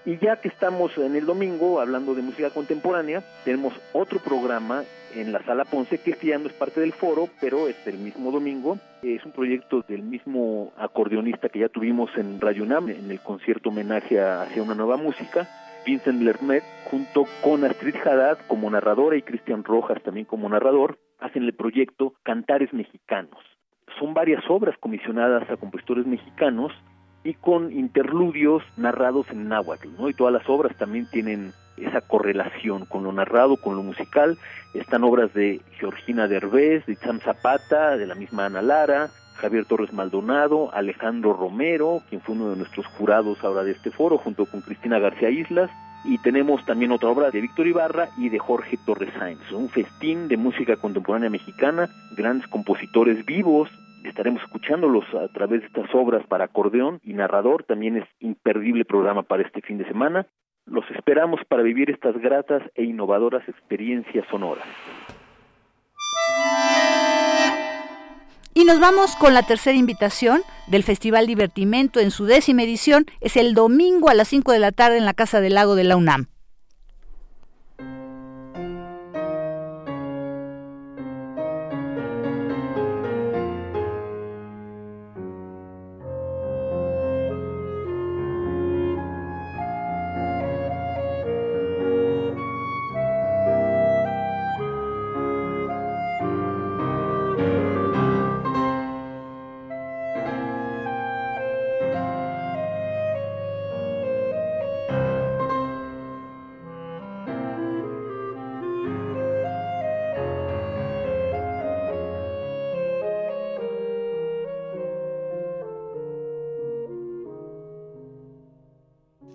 Y ya que estamos en el domingo hablando de música contemporánea, tenemos otro programa en la Sala Ponce, que este ya no es parte del foro, pero es el mismo domingo. Es un proyecto del mismo acordeonista que ya tuvimos en Radio UNAM, en el concierto homenaje hacia una nueva música, Vincent Lermet, junto con Astrid Haddad como narradora y Cristian Rojas también como narrador, hacen el proyecto Cantares Mexicanos. Son varias obras comisionadas a compositores mexicanos y con interludios narrados en náhuatl, ¿no? Y todas las obras también tienen esa correlación con lo narrado, con lo musical. Están obras de Georgina Derbez, de Cham Zapata, de la misma Ana Lara, Javier Torres Maldonado, Alejandro Romero, quien fue uno de nuestros jurados ahora de este foro, junto con Cristina García Islas. Y tenemos también otra obra de Víctor Ibarra y de Jorge Torres Sáenz, un festín de música contemporánea mexicana, grandes compositores vivos, estaremos escuchándolos a través de estas obras para acordeón y narrador. También es imperdible programa para este fin de semana. Los esperamos para vivir estas gratas e innovadoras experiencias sonoras. Y nos vamos con la tercera invitación del Festival Divertimento en su décima edición. Es el domingo a las 5 de la tarde en la Casa del Lago de la UNAM.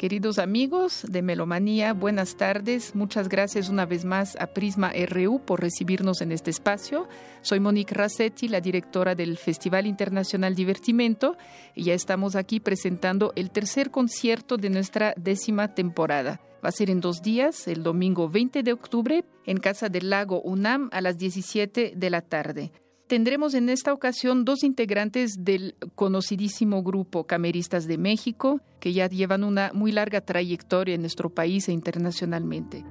Queridos amigos de Melomanía, buenas tardes. Muchas gracias una vez más a Prisma RU por recibirnos en este espacio. Soy Monique Rassetti, la directora del Festival Internacional Divertimento, y ya estamos aquí presentando el tercer concierto de nuestra décima temporada. Va a ser en dos días, el domingo 20 de octubre, en Casa del Lago UNAM a las 17 de la tarde tendremos en esta ocasión dos integrantes del conocidísimo grupo Cameristas de México, que ya llevan una muy larga trayectoria en nuestro país e internacionalmente.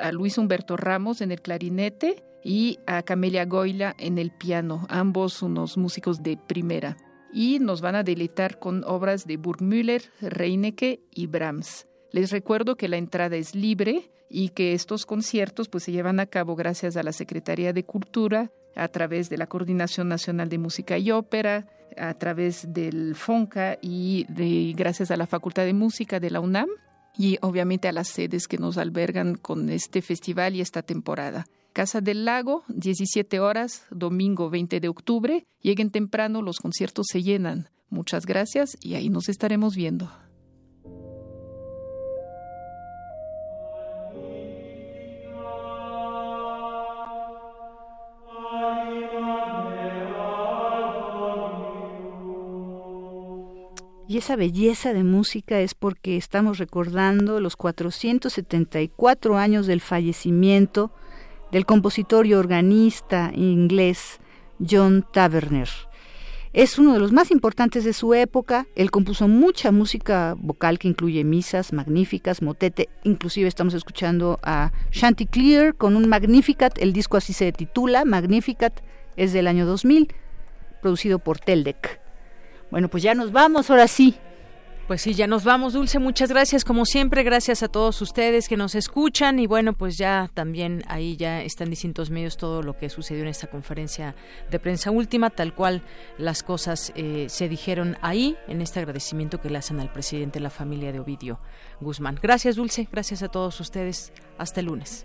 A Luis Humberto Ramos en el clarinete, y a Camelia Goila en el piano, ambos unos músicos de primera. Y nos van a deleitar con obras de Burgmüller, Reinecke y Brahms. Les recuerdo que la entrada es libre y que estos conciertos pues, se llevan a cabo gracias a la Secretaría de Cultura, a través de la Coordinación Nacional de Música y Ópera, a través del FONCA y de, gracias a la Facultad de Música de la UNAM y obviamente a las sedes que nos albergan con este festival y esta temporada. Casa del Lago, 17 horas, domingo 20 de octubre. Lleguen temprano, los conciertos se llenan. Muchas gracias y ahí nos estaremos viendo. Y esa belleza de música es porque estamos recordando los 474 años del fallecimiento del compositor y organista inglés John Taverner. Es uno de los más importantes de su época. Él compuso mucha música vocal que incluye misas magníficas, motete. Inclusive estamos escuchando a Chanticleer con un Magnificat. El disco así se titula, Magnificat. Es del año 2000, producido por Teldec. Bueno, pues ya nos vamos, ahora sí. Pues sí, ya nos vamos, Dulce. Muchas gracias, como siempre. Gracias a todos ustedes que nos escuchan. Y bueno, pues ya también ahí ya están distintos medios todo lo que sucedió en esta conferencia de prensa última, tal cual las cosas eh, se dijeron ahí, en este agradecimiento que le hacen al presidente de la familia de Ovidio Guzmán. Gracias, Dulce. Gracias a todos ustedes. Hasta el lunes.